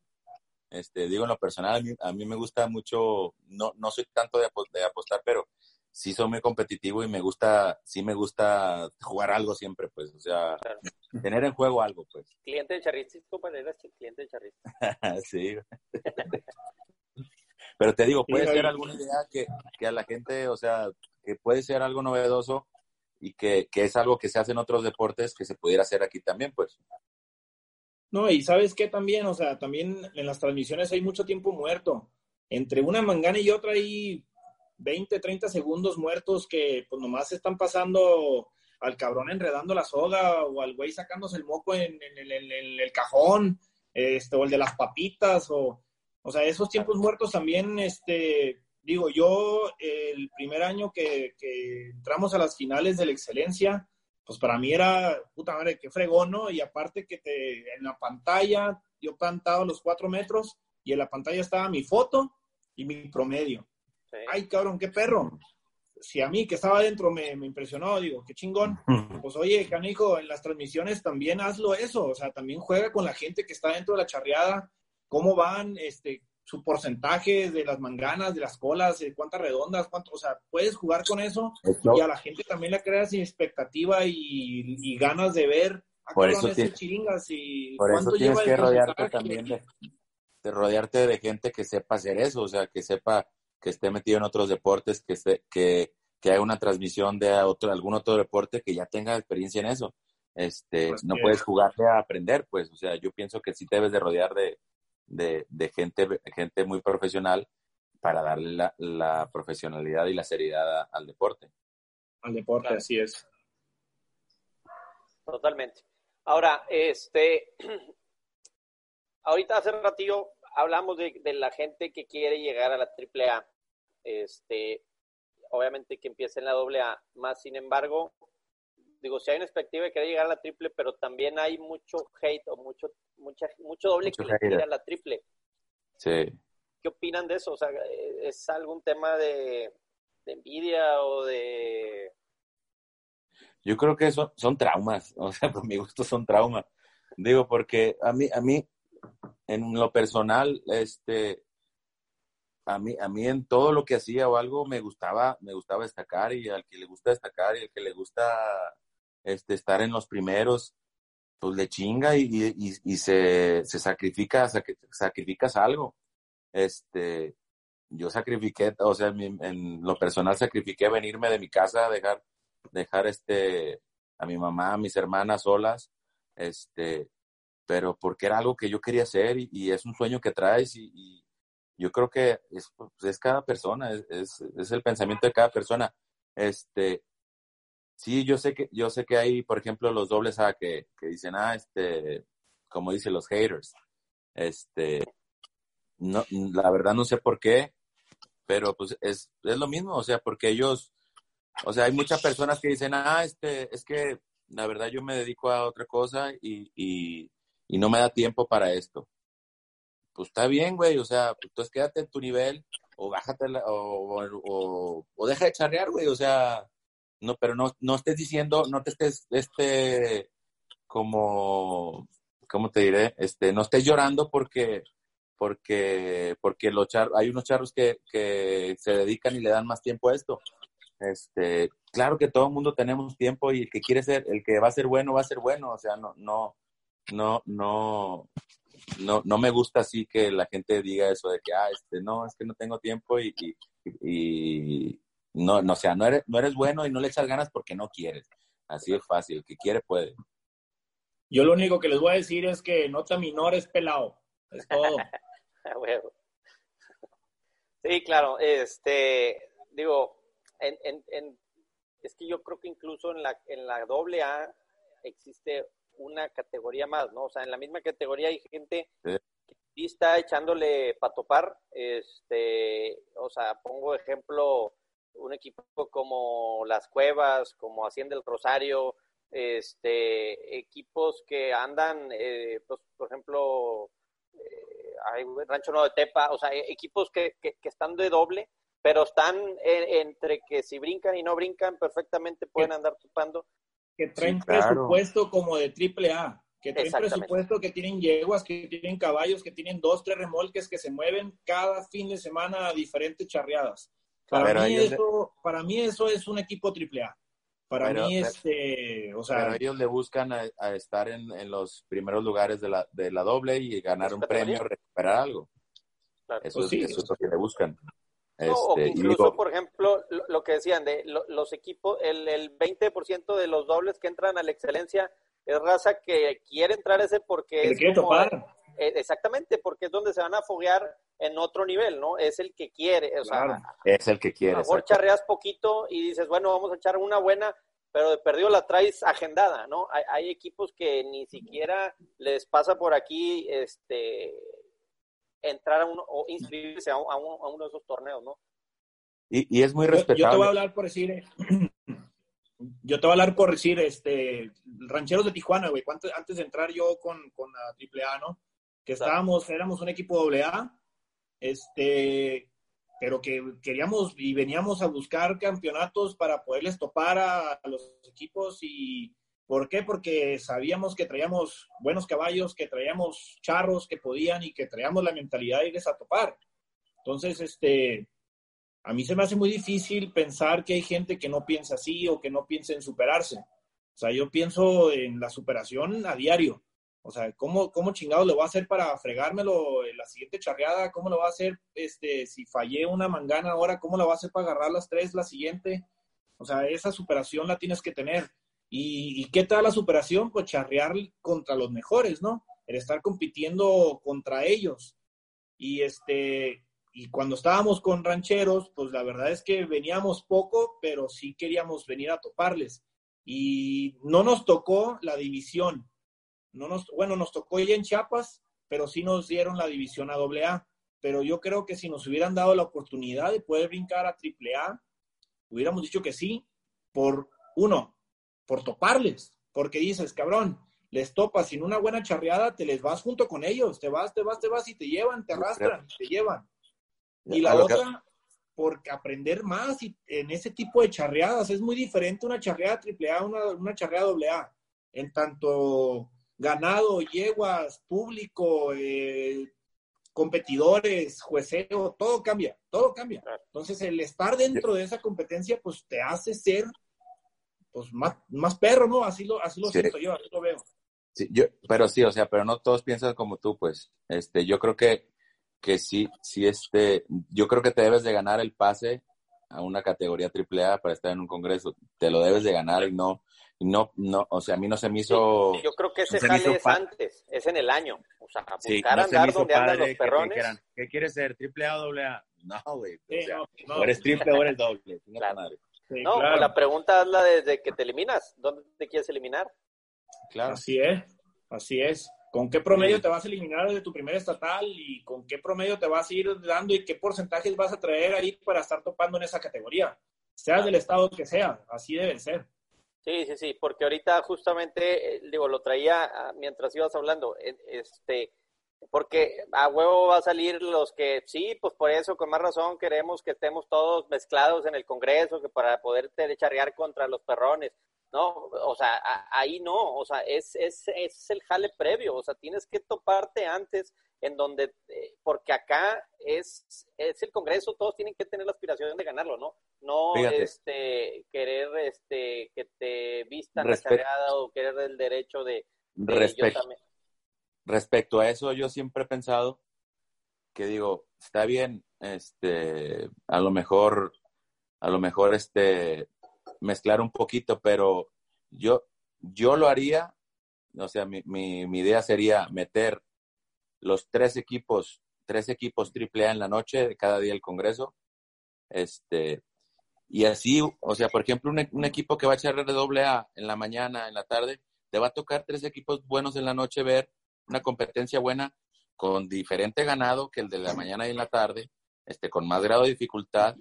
Este, digo en lo personal, a mí, me gusta mucho, no, no soy tanto de, apostar, pero sí soy muy competitivo y me gusta, sí me gusta jugar algo siempre, pues, o sea, tener en juego algo, pues. Cliente de Charristis, compañero, cliente de Charristis. [LAUGHS] sí. Pero te digo, puede ser alguna idea que, que, a la gente, o sea, que puede ser algo novedoso y que, que, es algo que se hace en otros deportes que se pudiera hacer aquí también, pues. No, y sabes qué también, o sea, también en las transmisiones hay mucho tiempo muerto. Entre una mangana y otra hay 20, 30 segundos muertos que pues nomás están pasando al cabrón enredando la soga o al güey sacándose el moco en, el cajón, este, o el de las papitas, o o sea, esos tiempos muertos también, este, digo, yo el primer año que, entramos a las finales de la excelencia, pues para mí era, puta madre, qué fregón, ¿no? Y aparte que te, en la pantalla, yo plantado los cuatro metros y en la pantalla estaba mi foto y mi promedio. Ay, cabrón, qué perro. Si a mí que estaba adentro me, me impresionó, digo, qué chingón. Pues oye, canijo, en las transmisiones también hazlo eso, o sea, también juega con la gente que está dentro de la charreada, cómo van, este, su porcentaje de las manganas, de las colas, de cuántas redondas, cuánto, o sea, puedes jugar con eso y a la gente también le creas expectativa y, ganas de ver a por eso chiringas y por eso tienes que rodearte también de, rodearte de gente que sepa hacer eso, o sea, que sepa que esté metido en otros deportes, que, esté, que, que haya una transmisión de otro, algún otro deporte que ya tenga experiencia en eso. Este, Pues no que- puedes jugarle a aprender, pues, o sea, yo pienso que sí te debes de rodear de, de, de gente, gente muy profesional para darle la, la profesionalidad y la seriedad a- al deporte. Al deporte, Claro. así es. Totalmente. Ahora, este, [CLEARS THROAT] ahorita hace un ratillo hablamos de, de la gente que quiere llegar a la AAA. Este, obviamente que empiece en la AA, más sin embargo, digo, si hay una expectativa de querer llegar a la triple, pero también hay mucho hate o mucho, mucha, mucho doble Mucho que le tira a la triple. Sí. ¿Qué opinan de eso? O sea, ¿es algún tema de, de envidia o de... Yo creo que son, son traumas, [LAUGHS] o sea, por mi gusto son traumas. Digo, porque a mí, a mí, en lo personal, este, a mí, a mí en todo lo que hacía o algo me gustaba, me gustaba destacar y al que le gusta destacar y al que le gusta este, estar en los primeros, pues le chinga y, y, y se, se sacrifica, sacri- sacrificas algo. Este, yo sacrifiqué, o sea, en, en lo personal sacrifiqué venirme de mi casa, dejar, dejar este, a mi mamá, a mis hermanas solas, este, pero porque era algo que yo quería hacer y, es un sueño que traes y, y yo creo que es, pues, es cada persona, es, es, es el pensamiento de cada persona. Este, sí, yo sé que, yo sé que hay, por ejemplo, los dobles A que, que dicen, ah, este, como dicen los haters, este, no, la verdad no sé por qué, pero pues es, es lo mismo, o sea, porque ellos, o sea, hay muchas personas que dicen, ah, este, es que la verdad yo me dedico a otra cosa y, y, y no me da tiempo para esto. Pues está bien, güey, o sea, pues entonces quédate en tu nivel o bájate la- o, o, o, o deja de charrear, güey, o sea, no, pero no, no estés diciendo, no te estés, este, como, ¿cómo te diré? Este, no estés llorando porque, porque, porque los hay unos charros que, que se dedican y le dan más tiempo a esto. Este, claro que todo el mundo tenemos tiempo y el que quiere ser, el que va a ser bueno, va a ser bueno. O sea, no, no, no, no, no, no me gusta así que la gente diga eso de que, ah, este, no, es que no tengo tiempo y, y no, no, o sea, no eres, no eres bueno y no le echas ganas porque no quieres. Así es fácil, el que quiere puede. Yo lo único que les voy a decir es que nota minor es pelado. Es todo. [LAUGHS] Sí, claro, este, digo, en, en, en- es que yo creo que incluso en la, en la doble A existe una categoría más, ¿no? O sea, en la misma categoría hay gente Sí. que sí está echándole para topar, este, o sea, pongo ejemplo, un equipo como Las Cuevas, como Hacienda del Rosario, este, equipos que andan, eh, pues, por ejemplo, eh, hay Rancho Nuevo de Tepa, o sea, e- equipos que, que, que están de doble, pero están en- entre que si brincan y no brincan, perfectamente pueden andar topando. Que traen Sí, claro. presupuesto como de triple A. Que traen presupuesto, que tienen yeguas, que tienen caballos, que tienen dos, tres remolques que se mueven cada fin de semana a diferentes charreadas. Para, Pero mí, eso, para mí eso es un equipo triple A. Para Pero- mí, pero- este, o sea, Pero ellos le buscan a, a estar en, en los primeros lugares de la, de la doble y ganar un premio, recuperar algo. Claro. Eso, Pues es, sí. eso es lo que le buscan. No, o que Este, incluso, digo, por ejemplo, lo, lo que decían de lo- los equipos, el, el 20% de los dobles que entran a la excelencia es raza que quiere entrar a ese porque es quiere como- topar. Eh, exactamente, porque es donde se van a foguear en otro nivel, ¿no? Es el que quiere, o Claro. sea, es el que a quiere. lo mejor charreas poquito y dices, bueno, vamos a echar una buena, pero de perdido la traes agendada, ¿no? Hay, hay equipos que ni siquiera les pasa por aquí, este, entrar a uno o inscribirse a, un- a un- a uno de esos torneos, ¿no? Y, y es muy Yo, yo te respetable. voy a hablar por decir, eh, [CLEARS THROAT] yo te voy a hablar por decir, este, rancheros de Tijuana, güey, ¿cuánto- antes de entrar yo con, con la AAA, ¿no? Que estábamos, éramos un equipo doble A, este, pero que queríamos y veníamos a buscar campeonatos para poderles topar a, a los equipos y ¿por qué? Porque sabíamos que traíamos buenos caballos, que traíamos charros que podían y que traíamos la mentalidad de irles a topar. Entonces, este, a mí se me hace muy difícil pensar que hay gente que no piensa así o que no piensa en superarse. O sea, yo pienso en la superación a diario. O sea, ¿cómo, cómo chingados le voy a hacer para fregármelo la siguiente charreada? ¿Cómo lo va a hacer este, si fallé una mangana ahora? ¿Cómo lo va a hacer para agarrar las tres la siguiente? O sea, esa superación la tienes que tener. ¿Y, y qué tal la superación? Pues charrear contra los mejores, ¿no? El estar compitiendo contra ellos. Y este, y cuando estábamos con rancheros, pues la verdad es que veníamos poco, pero sí queríamos venir a toparles. Y no nos tocó la división. No nos, bueno, nos tocó ya en Chiapas, pero sí nos dieron la división a AA. Pero yo creo que si nos hubieran dado la oportunidad de poder brincar a AAA, hubiéramos dicho que sí, por uno, por toparles, porque dices, cabrón, les topas sin una buena charreada, te les vas junto con ellos, te vas, te vas, te vas y te llevan, te arrastran, te llevan. Y la otra, porque aprender más y en ese tipo de charreadas es muy diferente una charreada triple A, una, una charreada doble A. En tanto ganado, yeguas, público, eh, competidores, jueceo, todo cambia, todo cambia. Entonces, el estar dentro de esa competencia, pues te hace ser pues más, más perro, ¿no? Así lo, así lo siento yo, así lo veo. Sí, yo, pero sí, o sea, pero no todos piensan como tú, pues. Este, yo creo que que sí, sí, este, yo creo que te debes de ganar el pase a una categoría AAA para estar en un congreso. Te lo debes de ganar y no, no, no, o sea, a mí no se me hizo. yo creo que ese no jale es antes, es en el año. O sea, buscar sí, no andar donde andan los perrones. Que ¿Qué quieres ser? ¿AAA o AA? No, güey. o, sea, no, o eres triple o eres doble. Claro. Sí, no, claro. la pregunta es la desde que te eliminas. ¿Dónde te quieres eliminar? Claro. Así es, así es. ¿Con qué promedio te vas a eliminar de tu primer estatal y con qué promedio te vas a ir dando y qué porcentajes vas a traer ahí para estar topando en esa categoría? Seas del estado que sea, así debe ser. Sí, sí, sí, porque ahorita justamente, eh, digo, lo traía ah, mientras ibas hablando, este, porque a huevo va a salir los que, sí, pues por eso, con más razón, queremos que estemos todos mezclados en el Congreso, que para poder charrear contra los perrones. ¿No? O sea, ahí no, o sea, es, es, es el jale previo, o sea, tienes que toparte antes en donde, eh, porque acá es, es el Congreso, todos tienen que tener la aspiración de ganarlo, ¿no? No este querer este que te vistan la o querer el derecho de, respecto, respecto a eso, yo siempre he pensado que digo, está bien, este, a lo mejor, a lo mejor este mezclar un poquito, pero yo, yo lo haría, o sea, mi, mi, idea sería meter los tres equipos, tres equipos triple A en la noche de cada día del Congreso, este, y así, o sea, por ejemplo, un, un, equipo que va a echar de doble A en la mañana, en la tarde, te va a tocar tres equipos buenos en la noche ver una competencia buena con diferente ganado que el de la mañana y en la tarde, este, con más grado de dificultad,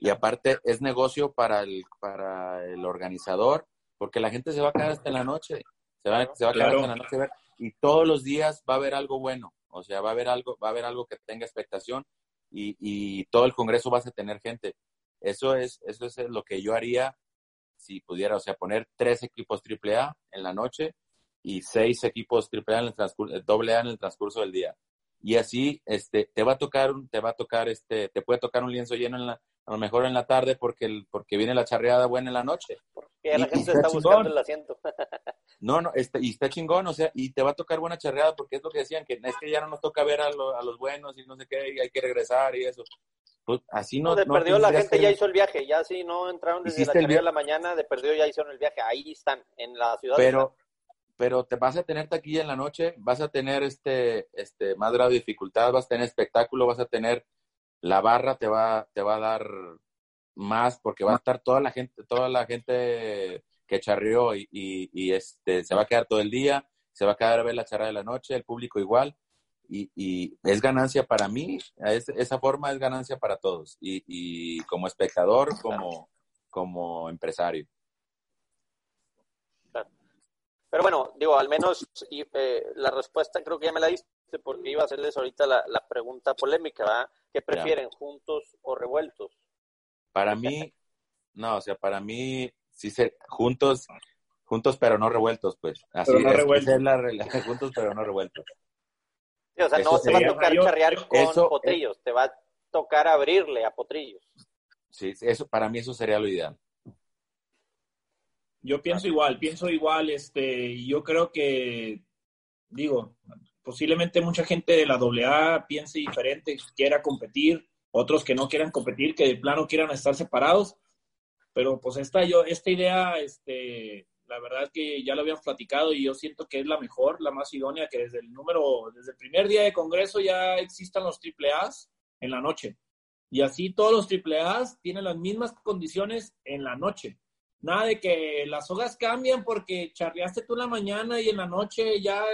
y aparte es negocio para el, para el organizador, porque la gente se va a quedar hasta en la noche, se va, se va a quedar hasta en la noche y todos los días va a haber algo bueno, o sea, va a haber algo, va a haber algo que tenga expectación y, y todo el congreso vas a tener gente. Eso es, eso es lo que yo haría si pudiera, o sea, poner tres equipos AAA en la noche y seis equipos AAA en el transcurso, doble A en el transcurso del día. Y así, este, te va a tocar, te va a tocar, este, te puede tocar un lienzo lleno en la, a lo mejor en la tarde porque, el, porque viene la charreada buena en la noche. Porque la gente está, buscando el asiento. [LAUGHS] no, no, este, y está chingón, o sea, y te va a tocar buena charreada porque es lo que decían, que es que ya no nos toca ver a, a los buenos y no sé qué, y hay que regresar y eso. Pues así no. no de perdió la gente ya hizo el viaje, ya si no entraron desde la charreada de la mañana, de perdió ya hicieron el viaje, ahí están, en la ciudad. Pero, pero te vas a tener taquilla en la noche, vas a tener este, este, más grado de dificultad, vas a tener espectáculo, vas a tener la barra te va, te va a dar más porque va a estar toda la gente, toda la gente que charrió y, y, este, se va a quedar todo el día, se va a quedar a ver la charla de la noche, el público igual, y, y es ganancia para mí, es, esa forma es ganancia para todos, y, y como espectador, como, como empresario. Pero bueno, digo, al menos y, eh, la respuesta creo que ya me la diste porque iba a hacerles ahorita la, la pregunta polémica, ¿verdad? ¿Qué prefieren, juntos o revueltos? Para mí, no, o sea, para mí, sí, se, juntos, juntos pero no revueltos, pues. Así pero no revueltos. Es la, [LAUGHS] juntos pero no revueltos. Sí, o sea, no te va a tocar charrear con potrillos, te va a tocar abrirle a potrillos. Sí, eso, para mí eso sería lo ideal. Yo pienso igual, pienso igual, este, yo creo que digo, posiblemente mucha gente de la AA piense diferente, quiera competir, otros que no quieran competir, que de plano quieran estar separados, pero pues esta, yo, esta idea, este, la verdad que ya lo habíamos platicado y yo siento que es la mejor, la más idónea, que desde el número, desde el primer día de Congreso ya existan los AAAs en la noche. Y así todos los AAAs tienen las mismas condiciones en la noche. Nada de que las hojas cambian porque charleaste tú en la mañana y en la noche ya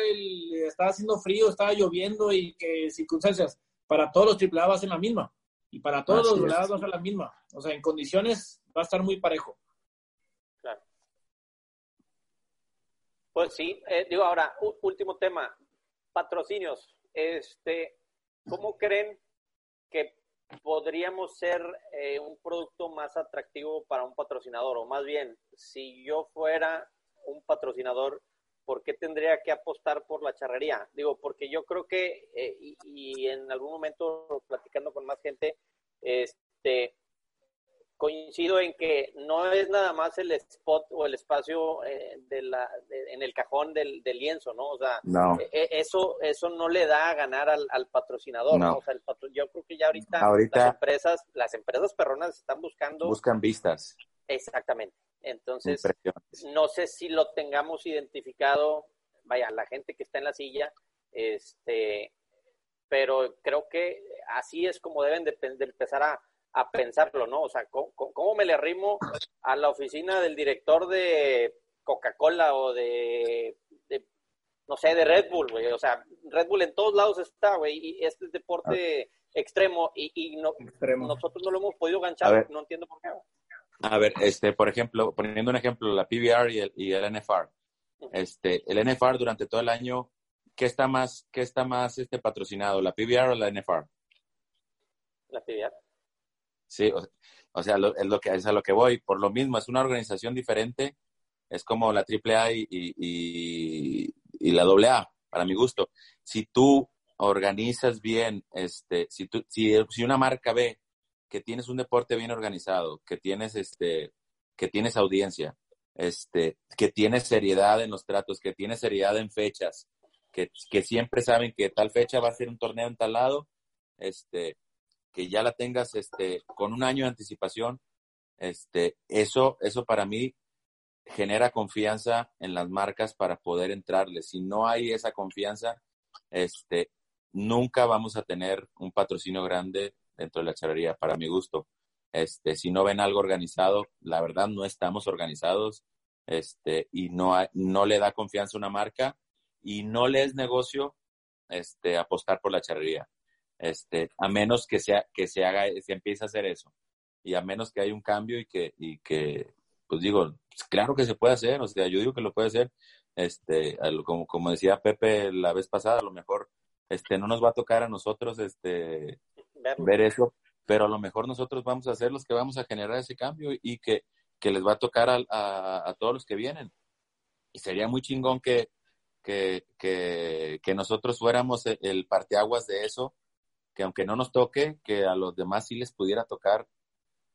estaba haciendo frío, estaba lloviendo y que circunstancias. Para todos los AAA va a ser la misma. Y para todos los lados va a ser la misma. O sea, en condiciones va a estar muy parejo. Claro. Pues sí, eh, digo ahora, último tema, patrocinios. Este, ¿Cómo creen que podríamos ser eh, un producto más atractivo para un patrocinador? O más bien, si yo fuera un patrocinador, ¿por qué tendría que apostar por la charrería? Digo, porque yo creo que, eh, y, y, en algún momento platicando con más gente, este, coincido en que no es nada más el spot o el espacio eh, de la, en el cajón del, del, lienzo, ¿no? O sea, e, e, eso, eso no le da a ganar al, al patrocinador, no. O sea, el patro, yo creo que ya ahorita, ahorita, las empresas, las empresas perronas están buscando... Buscan vistas. Exactamente. Entonces, no sé si lo tengamos identificado, vaya, la gente que está en la silla, este, pero creo que así es como deben de, de empezar a a pensarlo, ¿no? O sea, ¿cómo, me le arrimo a la oficina del director de Coca-Cola o de, no sé, de Red Bull, güey? O sea, Red Bull en todos lados está, güey, y este es deporte extremo y, no, nosotros no lo hemos podido ganchar, no entiendo por qué. A ver, este, por ejemplo, poniendo un ejemplo, la PBR y el, y el NFR. Este, el NFR durante todo el año, ¿qué está más, qué está más este, patrocinado, la PBR o la NFR? La PBR. Sí, o, sea, es, lo que, es a lo que voy. Por lo mismo, es una organización diferente. Es como la AAA y, y, y, la AA, para mi gusto. Si tú organizas bien, este, si, tú, si, si una marca ve que tienes un deporte bien organizado, que tienes, este, que tienes audiencia, este, que tienes seriedad en los tratos, que tienes seriedad en fechas, que, que siempre saben que tal fecha va a ser un torneo en tal lado, este, que ya la tengas este, con un año de anticipación, este, eso, eso para mí genera confianza en las marcas para poder entrarle. Si no hay esa confianza, este, nunca vamos a tener un patrocinio grande dentro de la charrería, para mi gusto. Este, si no ven algo organizado, la verdad no estamos organizados, este, y no, no le da confianza a una marca y no le es negocio, este, apostar por la charrería. Este, a menos que, sea, que se haga, se empiece a hacer eso. Y a menos que haya un cambio y que, y que pues digo, pues claro que se puede hacer, o sea, yo digo que lo puede hacer, este, como, como decía Pepe la vez pasada, a lo mejor, este, no nos va a tocar a nosotros, este, ver eso, pero a lo mejor nosotros vamos a ser los que vamos a generar ese cambio y que, que les va a tocar a, a, a todos los que vienen. Y sería muy chingón que, que, que, que nosotros fuéramos el, el parteaguas de eso que aunque no nos toque, que a los demás sí les pudiera tocar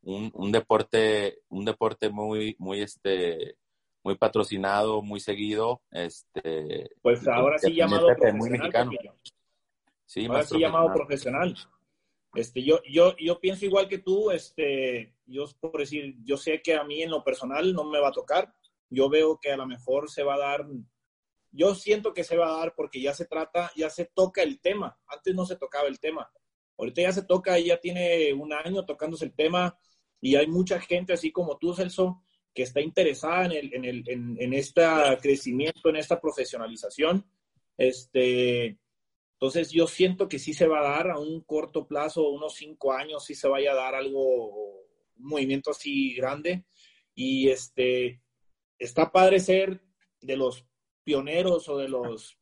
un, un deporte, un deporte muy, muy este, muy patrocinado, muy seguido, este pues ahora sí llamado muy mexicano. Sí, ahora sí llamado profesional. Este, yo, yo, yo pienso igual que tú, este, yo por decir, yo sé que a mí en lo personal no me va a tocar. Yo veo que a lo mejor se va a dar yo siento que se va a dar porque ya se trata, ya se toca el tema. Antes no se tocaba el tema. Ahorita ya se toca, ya tiene un año tocándose el tema y hay mucha gente, así como tú, Celso, que está interesada en, el, en, el, en, este crecimiento, en esta profesionalización. Este, entonces yo siento que sí se va a dar a un corto plazo, unos cinco años, sí se vaya a dar algo, un movimiento así grande. Y este, está padre ser de los pioneros o de los,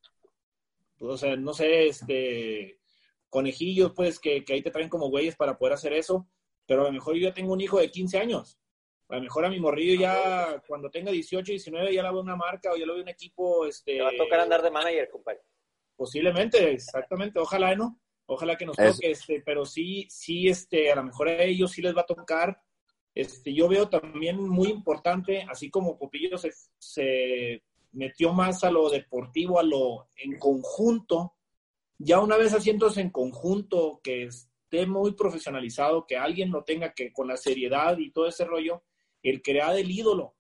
o sea, no sé, este, conejillos, pues, que, que ahí te traen como güeyes para poder hacer eso, pero a lo mejor yo tengo un hijo de 15 años. A lo mejor a mi morrillo ya cuando tenga 18, 19 ya le veo una marca o ya le veo un equipo. Este, Te va a tocar andar de manager, compadre. Posiblemente, exactamente. Ojalá, ¿no? Ojalá que nos toque, este, pero sí, sí, este, a lo mejor a ellos sí les va a tocar. Este, yo veo también muy importante, así como Popillo se, se metió más a lo deportivo, a lo en conjunto. Ya una vez haciéndose en conjunto, que esté muy profesionalizado, que alguien lo tenga que con la seriedad y todo ese rollo, el crear el ídolo.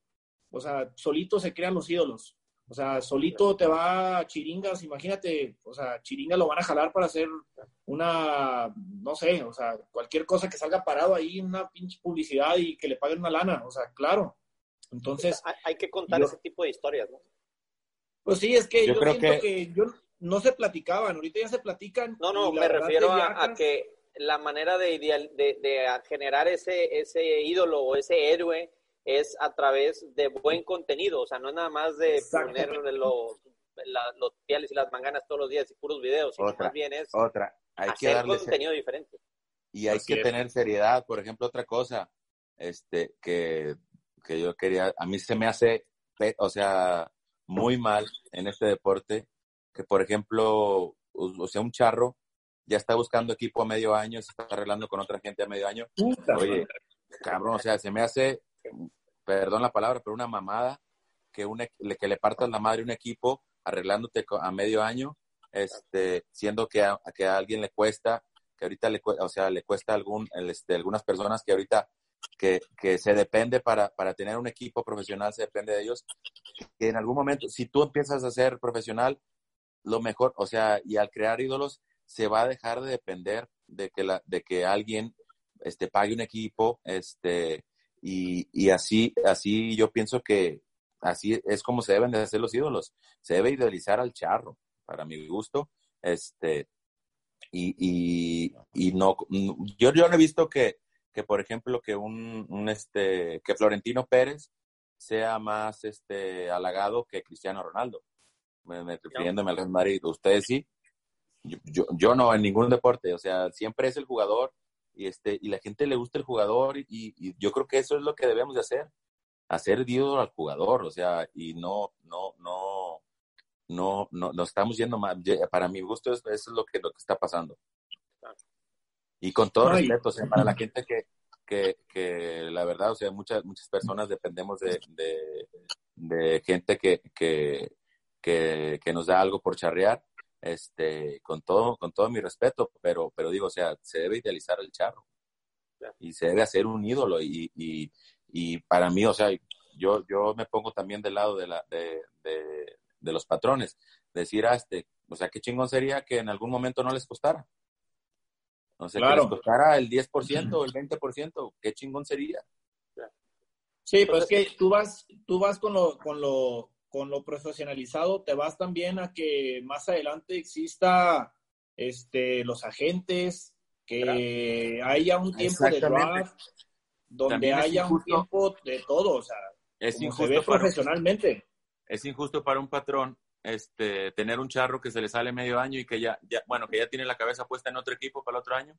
O sea, solito se crean los ídolos. O sea, solito te va a chiringas, imagínate, o sea, chiringas lo van a jalar para hacer una, no sé, o sea, cualquier cosa que salga parado ahí, una pinche publicidad y que le paguen una lana, o sea, claro. Entonces... Hay, que contar ese tipo de historias, ¿no? Pues sí, es que yo, siento que... yo no se platicaban, ahorita ya se platican. No, no, me refiero a, que la manera de, ideal, de, de generar ese, ese ídolo o ese héroe es a través de buen contenido, o sea, no es nada más de poner los, los pieles y las manganas todos los días y puros videos, sino más bien es otra. Hay hacer que darle contenido diferente. Y hay que tener seriedad, por ejemplo, otra cosa, este, que, que yo quería, a mí se me hace, o sea, muy mal en este deporte, que por ejemplo, o sea, un charro ya está buscando equipo a medio año, se está arreglando con otra gente a medio año. Oye, cabrón, o sea, se me hace perdón la palabra, pero una mamada que, una, que le partas la madre a un equipo arreglándote a medio año, este, siendo que a, que a alguien le cuesta, que ahorita le, o sea, le cuesta algún, este, algunas personas que ahorita que, que, se depende para, para tener un equipo profesional, se depende de ellos, que en algún momento, si tú empiezas a ser profesional, lo mejor, o sea, y al crear ídolos, se va a dejar de depender de que, la, de que alguien este, pague un equipo, este, y, y así, así yo pienso que así es como se deben de hacer los ídolos. Se debe idealizar al charro, para mi gusto. Este, y, y, no, yo, yo no he visto que, que por ejemplo, que un, un, este, que Florentino Pérez sea más este halagado que Cristiano Ronaldo. Me, me refiriéndome al Madrid. Ustedes sí. Yo, yo, yo, no en ningún deporte. O sea, siempre es el jugador y, este, y la gente le gusta el jugador y, yo creo que eso es lo que debemos de hacer, hacer ídolo al jugador, o sea, y no, no, no, no, no, no estamos yendo más, para mi gusto eso, es lo que, lo que está pasando. Y con todo respeto, o sea, para la gente que, que, que, la verdad, o sea, muchas, muchas personas dependemos de, de, de gente que, que, que, que, nos da algo por charrear este, con todo, con todo mi respeto, pero, pero digo, o sea, se debe idealizar el charro. Y se debe hacer un ídolo y, y, y, para mí, o sea, yo, yo me pongo también del lado de, la, de, de, de los patrones, decir, ah, este, o sea, qué chingón sería que en algún momento no les costara. O sea, que les costara el 10% o el 20%, qué chingón sería. Sí, pues es que tú vas, tú vas con lo, con lo, con lo profesionalizado te vas también a que más adelante exista este, los agentes, que haya un tiempo de draft, donde haya un tiempo de todo, o sea, es injusto profesionalmente. es injusto para un patrón este, tener un charro que se le sale medio año y que ya, ya, bueno, que ya tiene la cabeza puesta en otro equipo para el otro año.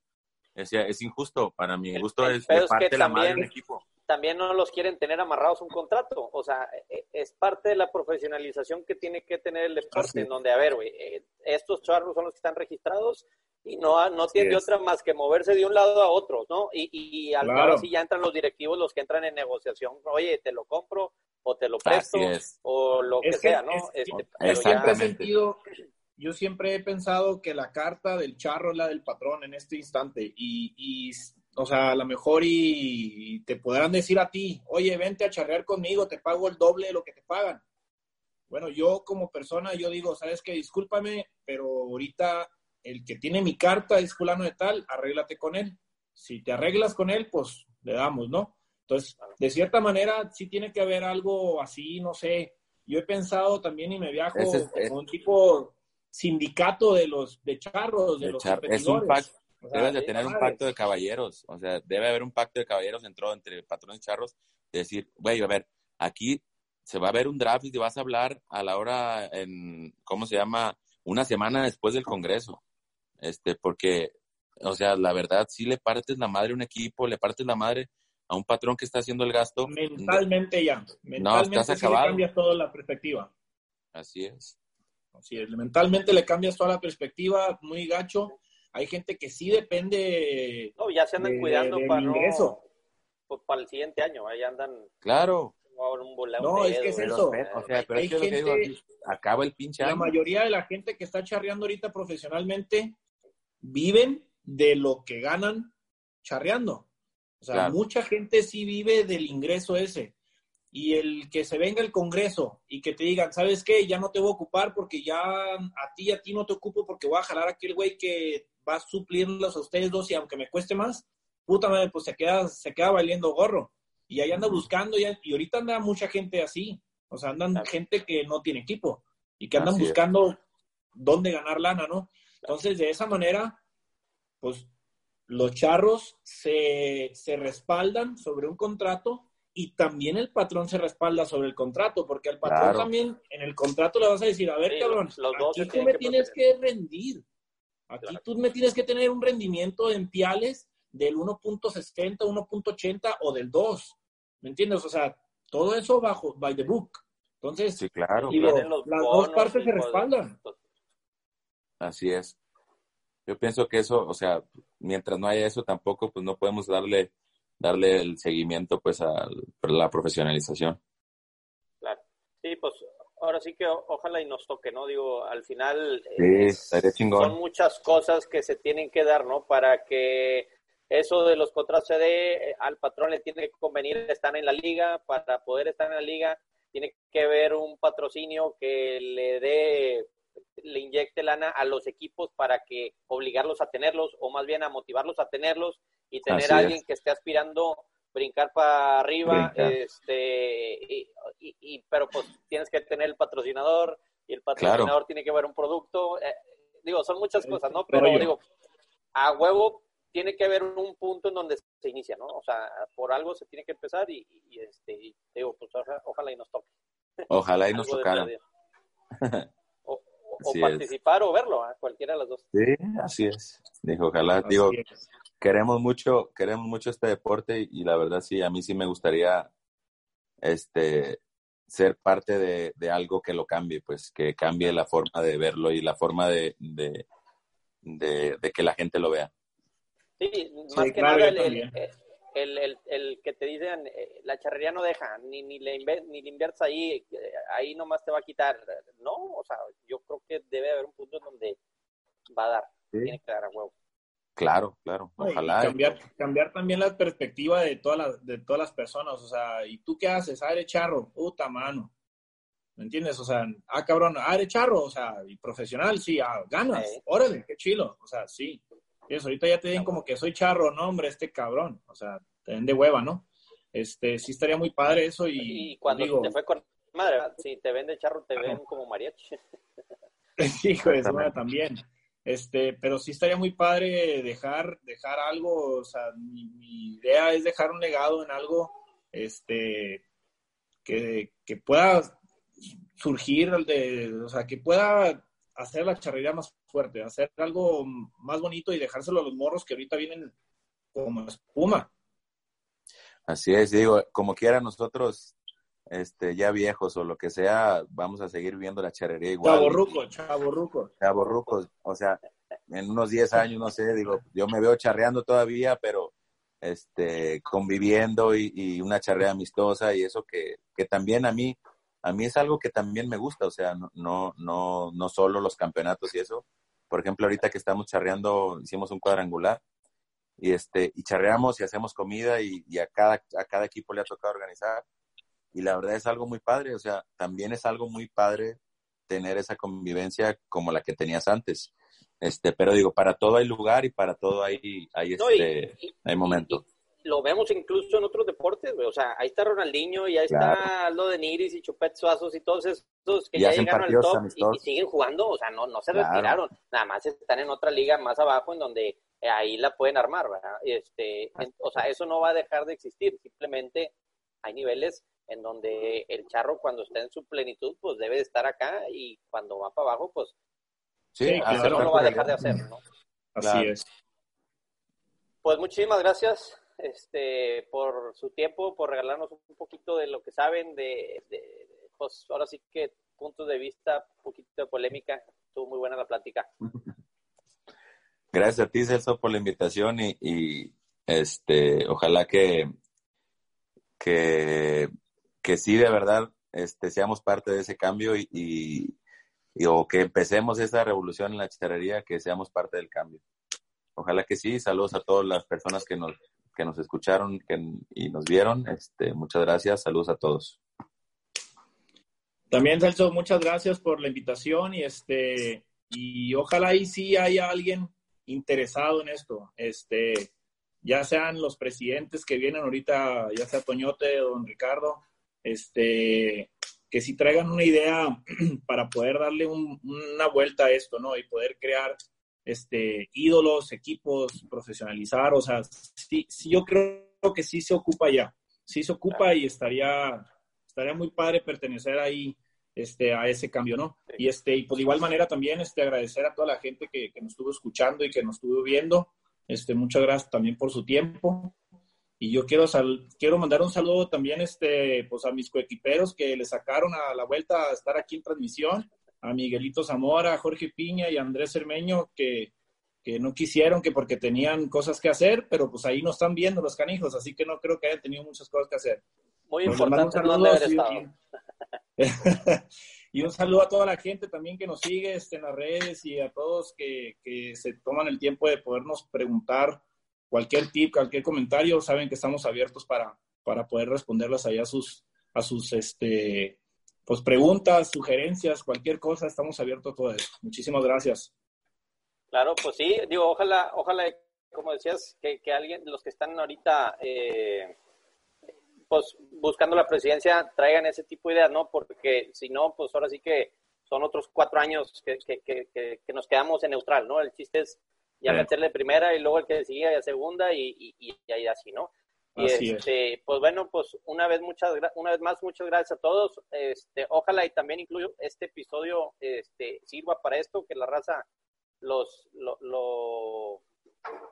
Es, es injusto, para mi gusto es de parte la madre del equipo también no los quieren tener amarrados un contrato. O sea, e, es parte de la profesionalización que tiene que tener el deporte, en donde, a ver, güey, eh, estos charros son los que están registrados y no, no tiene otra más que moverse de un lado a otro, ¿no? Y, y, al claro. así ya entran los directivos, los que entran en negociación, oye, te lo compro o te lo presto o lo que sea, ¿no? este, siempre he sentido, yo siempre he pensado que la carta del charro es la del patrón en este instante y, y o sea, a lo mejor y, te podrán decir a ti, oye, vente a charrear conmigo, te pago el doble de lo que te pagan. Bueno, yo como persona, yo digo, sabes que discúlpame, pero ahorita el que tiene mi carta es fulano de tal, arréglate con él. Si te arreglas con él, pues le damos, ¿no? Entonces, de cierta manera, sí tiene que haber algo así, no sé. Yo he pensado también y me viajo como un tipo sindicato de los de charros, de, los char es un, Debes de tener un pacto de caballeros, o sea, debe haber un pacto de caballeros entre, entre patrones charros, de decir, güey, a ver, aquí se va a ver un draft y te vas a hablar a la hora, en, ¿cómo se llama? Una semana después del Congreso, este, porque, o sea, la verdad, si le partes la madre a un equipo, le partes la madre a un patrón que está haciendo el gasto. Mentalmente ya, mentalmente no, estás acabado. le cambias toda la perspectiva. Así es. Así es, mentalmente le cambias toda la perspectiva, muy gacho hay gente que sí depende. No, ya se andan cuidando para, no, pues, para el siguiente año, ahí andan. Claro. No, es que es eso. O sea, pero es que lo que digo, acaba el pinche La año. mayoría de la gente que está charreando ahorita profesionalmente viven de lo que ganan charreando. O sea, Claro. mucha gente sí vive del ingreso ese. Y el que se venga el Congreso y que te digan, ¿sabes qué? Ya no te voy a ocupar porque ya a ti a ti no te ocupo porque voy a jalar a aquel güey que va a suplirlos a ustedes dos y aunque me cueste más, puta madre, pues se queda, se queda valiendo gorro. Y ahí anda buscando y, y ahorita anda mucha gente así. O sea, andan Claro. gente que no tiene equipo y que andan Así es. buscando dónde ganar lana, ¿no? Entonces, de esa manera, pues los charros se, se respaldan sobre un contrato y también el patrón se respalda sobre el contrato, porque al patrón Claro. también en el contrato le vas a decir, a ver, Sí, cabrón, los- los aquí tú me que tienes que rendir. Aquí Claro. tú me tienes que tener un rendimiento en piales del 1.60, 1.80 o del 2. ¿Me entiendes? O sea, todo eso bajo, by the book. Entonces, Sí, claro, digo, las dos partes se respaldan. Así es. Yo pienso que eso, o sea, mientras no haya eso tampoco, pues no podemos darle, darle el seguimiento pues a la profesionalización. Claro. Sí, pues ahora sí que ojalá y nos toque, ¿no? Digo, al final Sí, es- son muchas cosas que se tienen que dar, ¿no? Para que eso de los contratos se dé, eh, al patrón le tiene que convenir estar en la liga, para poder estar en la liga tiene que haber un patrocinio que le dé, le inyecte lana a los equipos para que obligarlos a tenerlos, o más bien a motivarlos a tenerlos y tener Así a es. alguien que esté aspirando brincar para arriba, Brincar. este, y, y- y- pero pues tienes que tener el patrocinador y el patrocinador tiene que ver un producto. eh, digo, son muchas cosas, ¿no? Pero digo, a huevo tiene que haber un punto en donde se inicia, ¿no? O sea, por algo se tiene que empezar y, y- este, y digo, pues ojalá, ojalá y nos toque. Ojalá y nos tocara. [LAUGHS] O, es. participar o verlo, ¿ah? cualquiera de las dos. Sí, así es. Dijo, ojalá, Así digo, es. queremos mucho, queremos mucho este deporte y, la verdad sí, a mí sí me gustaría este ser parte de, de algo que lo cambie, pues que cambie la forma de verlo y la forma de, de, de, de que la gente lo vea. Sí, más que claro, nada el, el, el- el que te dicen, eh, la charrería no deja, ni, ni, le ni le inviertes ahí, eh, ahí nomás te va a quitar. No, o sea, yo creo que debe haber un punto en donde va a dar, Sí. tiene que dar a huevo. Claro, claro, y ojalá. cambiar, cambiar también la perspectiva de todas las, de todas las personas. O sea, ¿y tú qué haces? Ah, eres charro. Puta mano. ¿Me entiendes? O sea, ah, cabrón, ah, eres charro. O sea, y profesional, sí, ah, ganas. Sí. Órale, qué chilo. O sea, sí. Eso, ahorita ya te den como que soy charro, no, hombre, este cabrón. O sea, te den de hueva, ¿no? Este, sí estaría muy padre eso y, Y cuando digo, te fue con madre, si te ven de charro, te ven como mariachi. [LAUGHS] Hijo de también. Este, pero sí estaría muy padre dejar, dejar algo, o sea, mi, mi idea es dejar un legado en algo, este, que, que pueda surgir, de, o sea, que pueda hacer la charrería más fuerte, hacer algo más bonito y dejárselo a los morros que ahorita vienen como espuma. Así es, digo, como quiera nosotros, este, ya viejos o lo que sea, vamos a seguir viendo la charrería igual. Chaborruco, chaborruco. chavorrucos, o sea, en unos 10 años, no sé, digo, yo me veo charreando todavía, pero este, conviviendo y, y una charrea amistosa y eso que, que también a mí, a mí es algo que también me gusta, o sea, no, no, no, no solo los campeonatos y eso. Por ejemplo, ahorita que estamos charreando, hicimos un cuadrangular y este, y charreamos y hacemos comida y, y a cada, a cada equipo le ha tocado organizar. Y la verdad es algo muy padre, o sea, también es algo muy padre tener esa convivencia como la que tenías antes. Este, pero digo, para todo hay lugar y para todo hay, hay No, este, y- hay momento. Lo vemos incluso en otros deportes, güey. O sea, ahí está Ronaldinho y ahí Claro. está Aldo de Niris y Chupet Suazos y todos esos que Y ya llegaron al top y, siguen jugando. O sea, no, no se Claro. retiraron. Nada más están en otra liga más abajo en donde eh, ahí la pueden armar, ¿verdad? Este, en- o sea, eso no va a dejar de existir. Simplemente hay niveles en donde el charro cuando está en su plenitud, pues debe de estar acá y cuando va para abajo, pues Sí, claro. no lo va a dejar de hacer, ¿no? Así Claro. es. Pues muchísimas gracias este, por su tiempo, por regalarnos un poquito de lo que saben, de, de- pues ahora sí que puntos de vista, un poquito de polémica. Estuvo muy buena la plática. [LAUGHS] Gracias a ti, Celso, por la invitación y, este, ojalá que, que, que sí de verdad este, seamos parte de ese cambio y, y, o que empecemos esa revolución en la charrería, que seamos parte del cambio. Ojalá que sí. Saludos a todas las personas que nos, que nos escucharon y nos vieron. Este, muchas gracias. Saludos a todos. También, Celso, muchas gracias por la invitación y este y ojalá ahí sí haya alguien interesado en esto. Este, ya sean los presidentes que vienen ahorita, ya sea Toñote o Don Ricardo, este, que sí traigan una idea [CLEARS THROAT] para poder darle una vuelta a esto, ¿no? Y poder crear este, ídolos, equipos, profesionalizar, o sea, sí, sí, yo creo que sí se ocupa ya, sí se ocupa y estaría, estaría muy padre pertenecer ahí este, a ese cambio, ¿no? Y, este, y pues de igual manera también este, agradecer a toda la gente que, que nos estuvo escuchando y que nos estuvo viendo, este, muchas gracias también por su tiempo. Y yo quiero, quiero mandar un saludo también este, pues a mis coequiperos que le sacaron a la vuelta a estar aquí en transmisión, a Miguelito Zamora, a Jorge Piña y a Andrés Cermeño, que, que no quisieron, que porque tenían cosas que hacer, pero pues ahí no están viendo los canijos, así que no creo que hayan tenido muchas cosas que hacer. Muy pues importante un [LAUGHS] y, un saludo a toda la gente también que nos sigue este, en las redes y a todos que, que se toman el tiempo de podernos preguntar cualquier tip, cualquier comentario, saben que estamos abiertos para, para poder responderlas allá a sus, a sus este, pues, preguntas, sugerencias, cualquier cosa, estamos abiertos a todo eso. Muchísimas gracias. Claro, pues sí, digo, ojalá, ojalá, como decías, que, que alguien, los que están ahorita eh, pues buscando la presidencia, traigan ese tipo de ideas, ¿no? Porque si no, pues ahora sí que son otros cuatro años que, que, que, que nos quedamos en neutral, ¿no? El chiste es ya meterle primera y luego el que sigue a segunda y, y, y, así, ¿no? Y este, pues bueno, pues una vez muchas una vez más muchas gracias a todos. Este, ojalá y también incluyo este episodio este sirva para esto que la raza los lo, lo,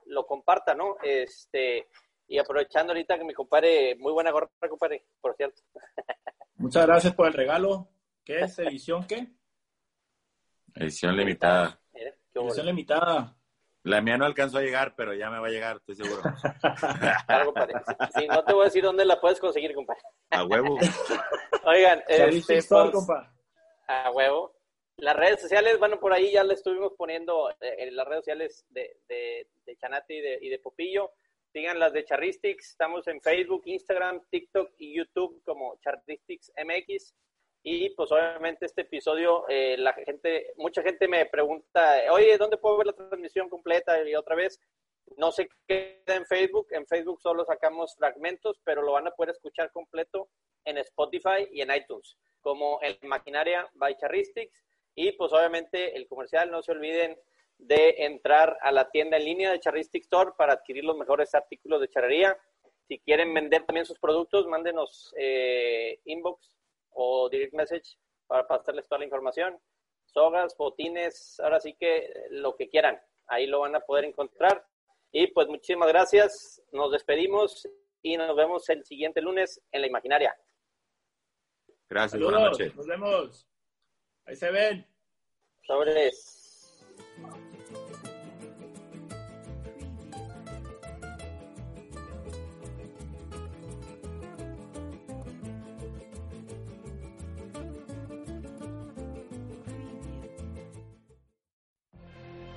lo comparta, ¿no? Este, y aprovechando ahorita que mi compadre, muy buena gorra, compadre, por cierto. [LAUGHS] Muchas gracias por el regalo. ¿Qué es? ¿Edición qué? Edición limitada. Edición limitada. La mía no alcanzó a llegar, pero ya me va a llegar, estoy seguro. [LAUGHS] Claro, compadre. Sí, no te voy a decir dónde la puedes conseguir, compadre. A huevo. [LAUGHS] Oigan, este, pues, a huevo. Las redes sociales, bueno, por ahí ya le estuvimos poniendo eh, en las redes sociales de, de, de Chanate y de, y de Popillo. Sigan las de Charristics. Estamos en Facebook, Instagram, TikTok y YouTube como Charristics MX. Y pues obviamente este episodio, eh, la gente, mucha gente me pregunta, oye, ¿dónde puedo ver la transmisión completa? Y otra vez, no se queda en Facebook, en Facebook solo sacamos fragmentos, pero lo van a poder escuchar completo en Spotify y en iTunes, como el Maquinaria by Charristics. Y pues obviamente el comercial, no se olviden de entrar a la tienda en línea de Charristic Store para adquirir los mejores artículos de charrería. Si quieren vender también sus productos, mándenos eh, inbox o direct message para pasarles toda la información. Sogas, botines, ahora sí que lo que quieran, ahí lo van a poder encontrar. Y pues muchísimas gracias, nos despedimos y nos vemos el siguiente lunes en la imaginaria. Gracias, buenas noches. Nos vemos. Ahí se ven. Sobres.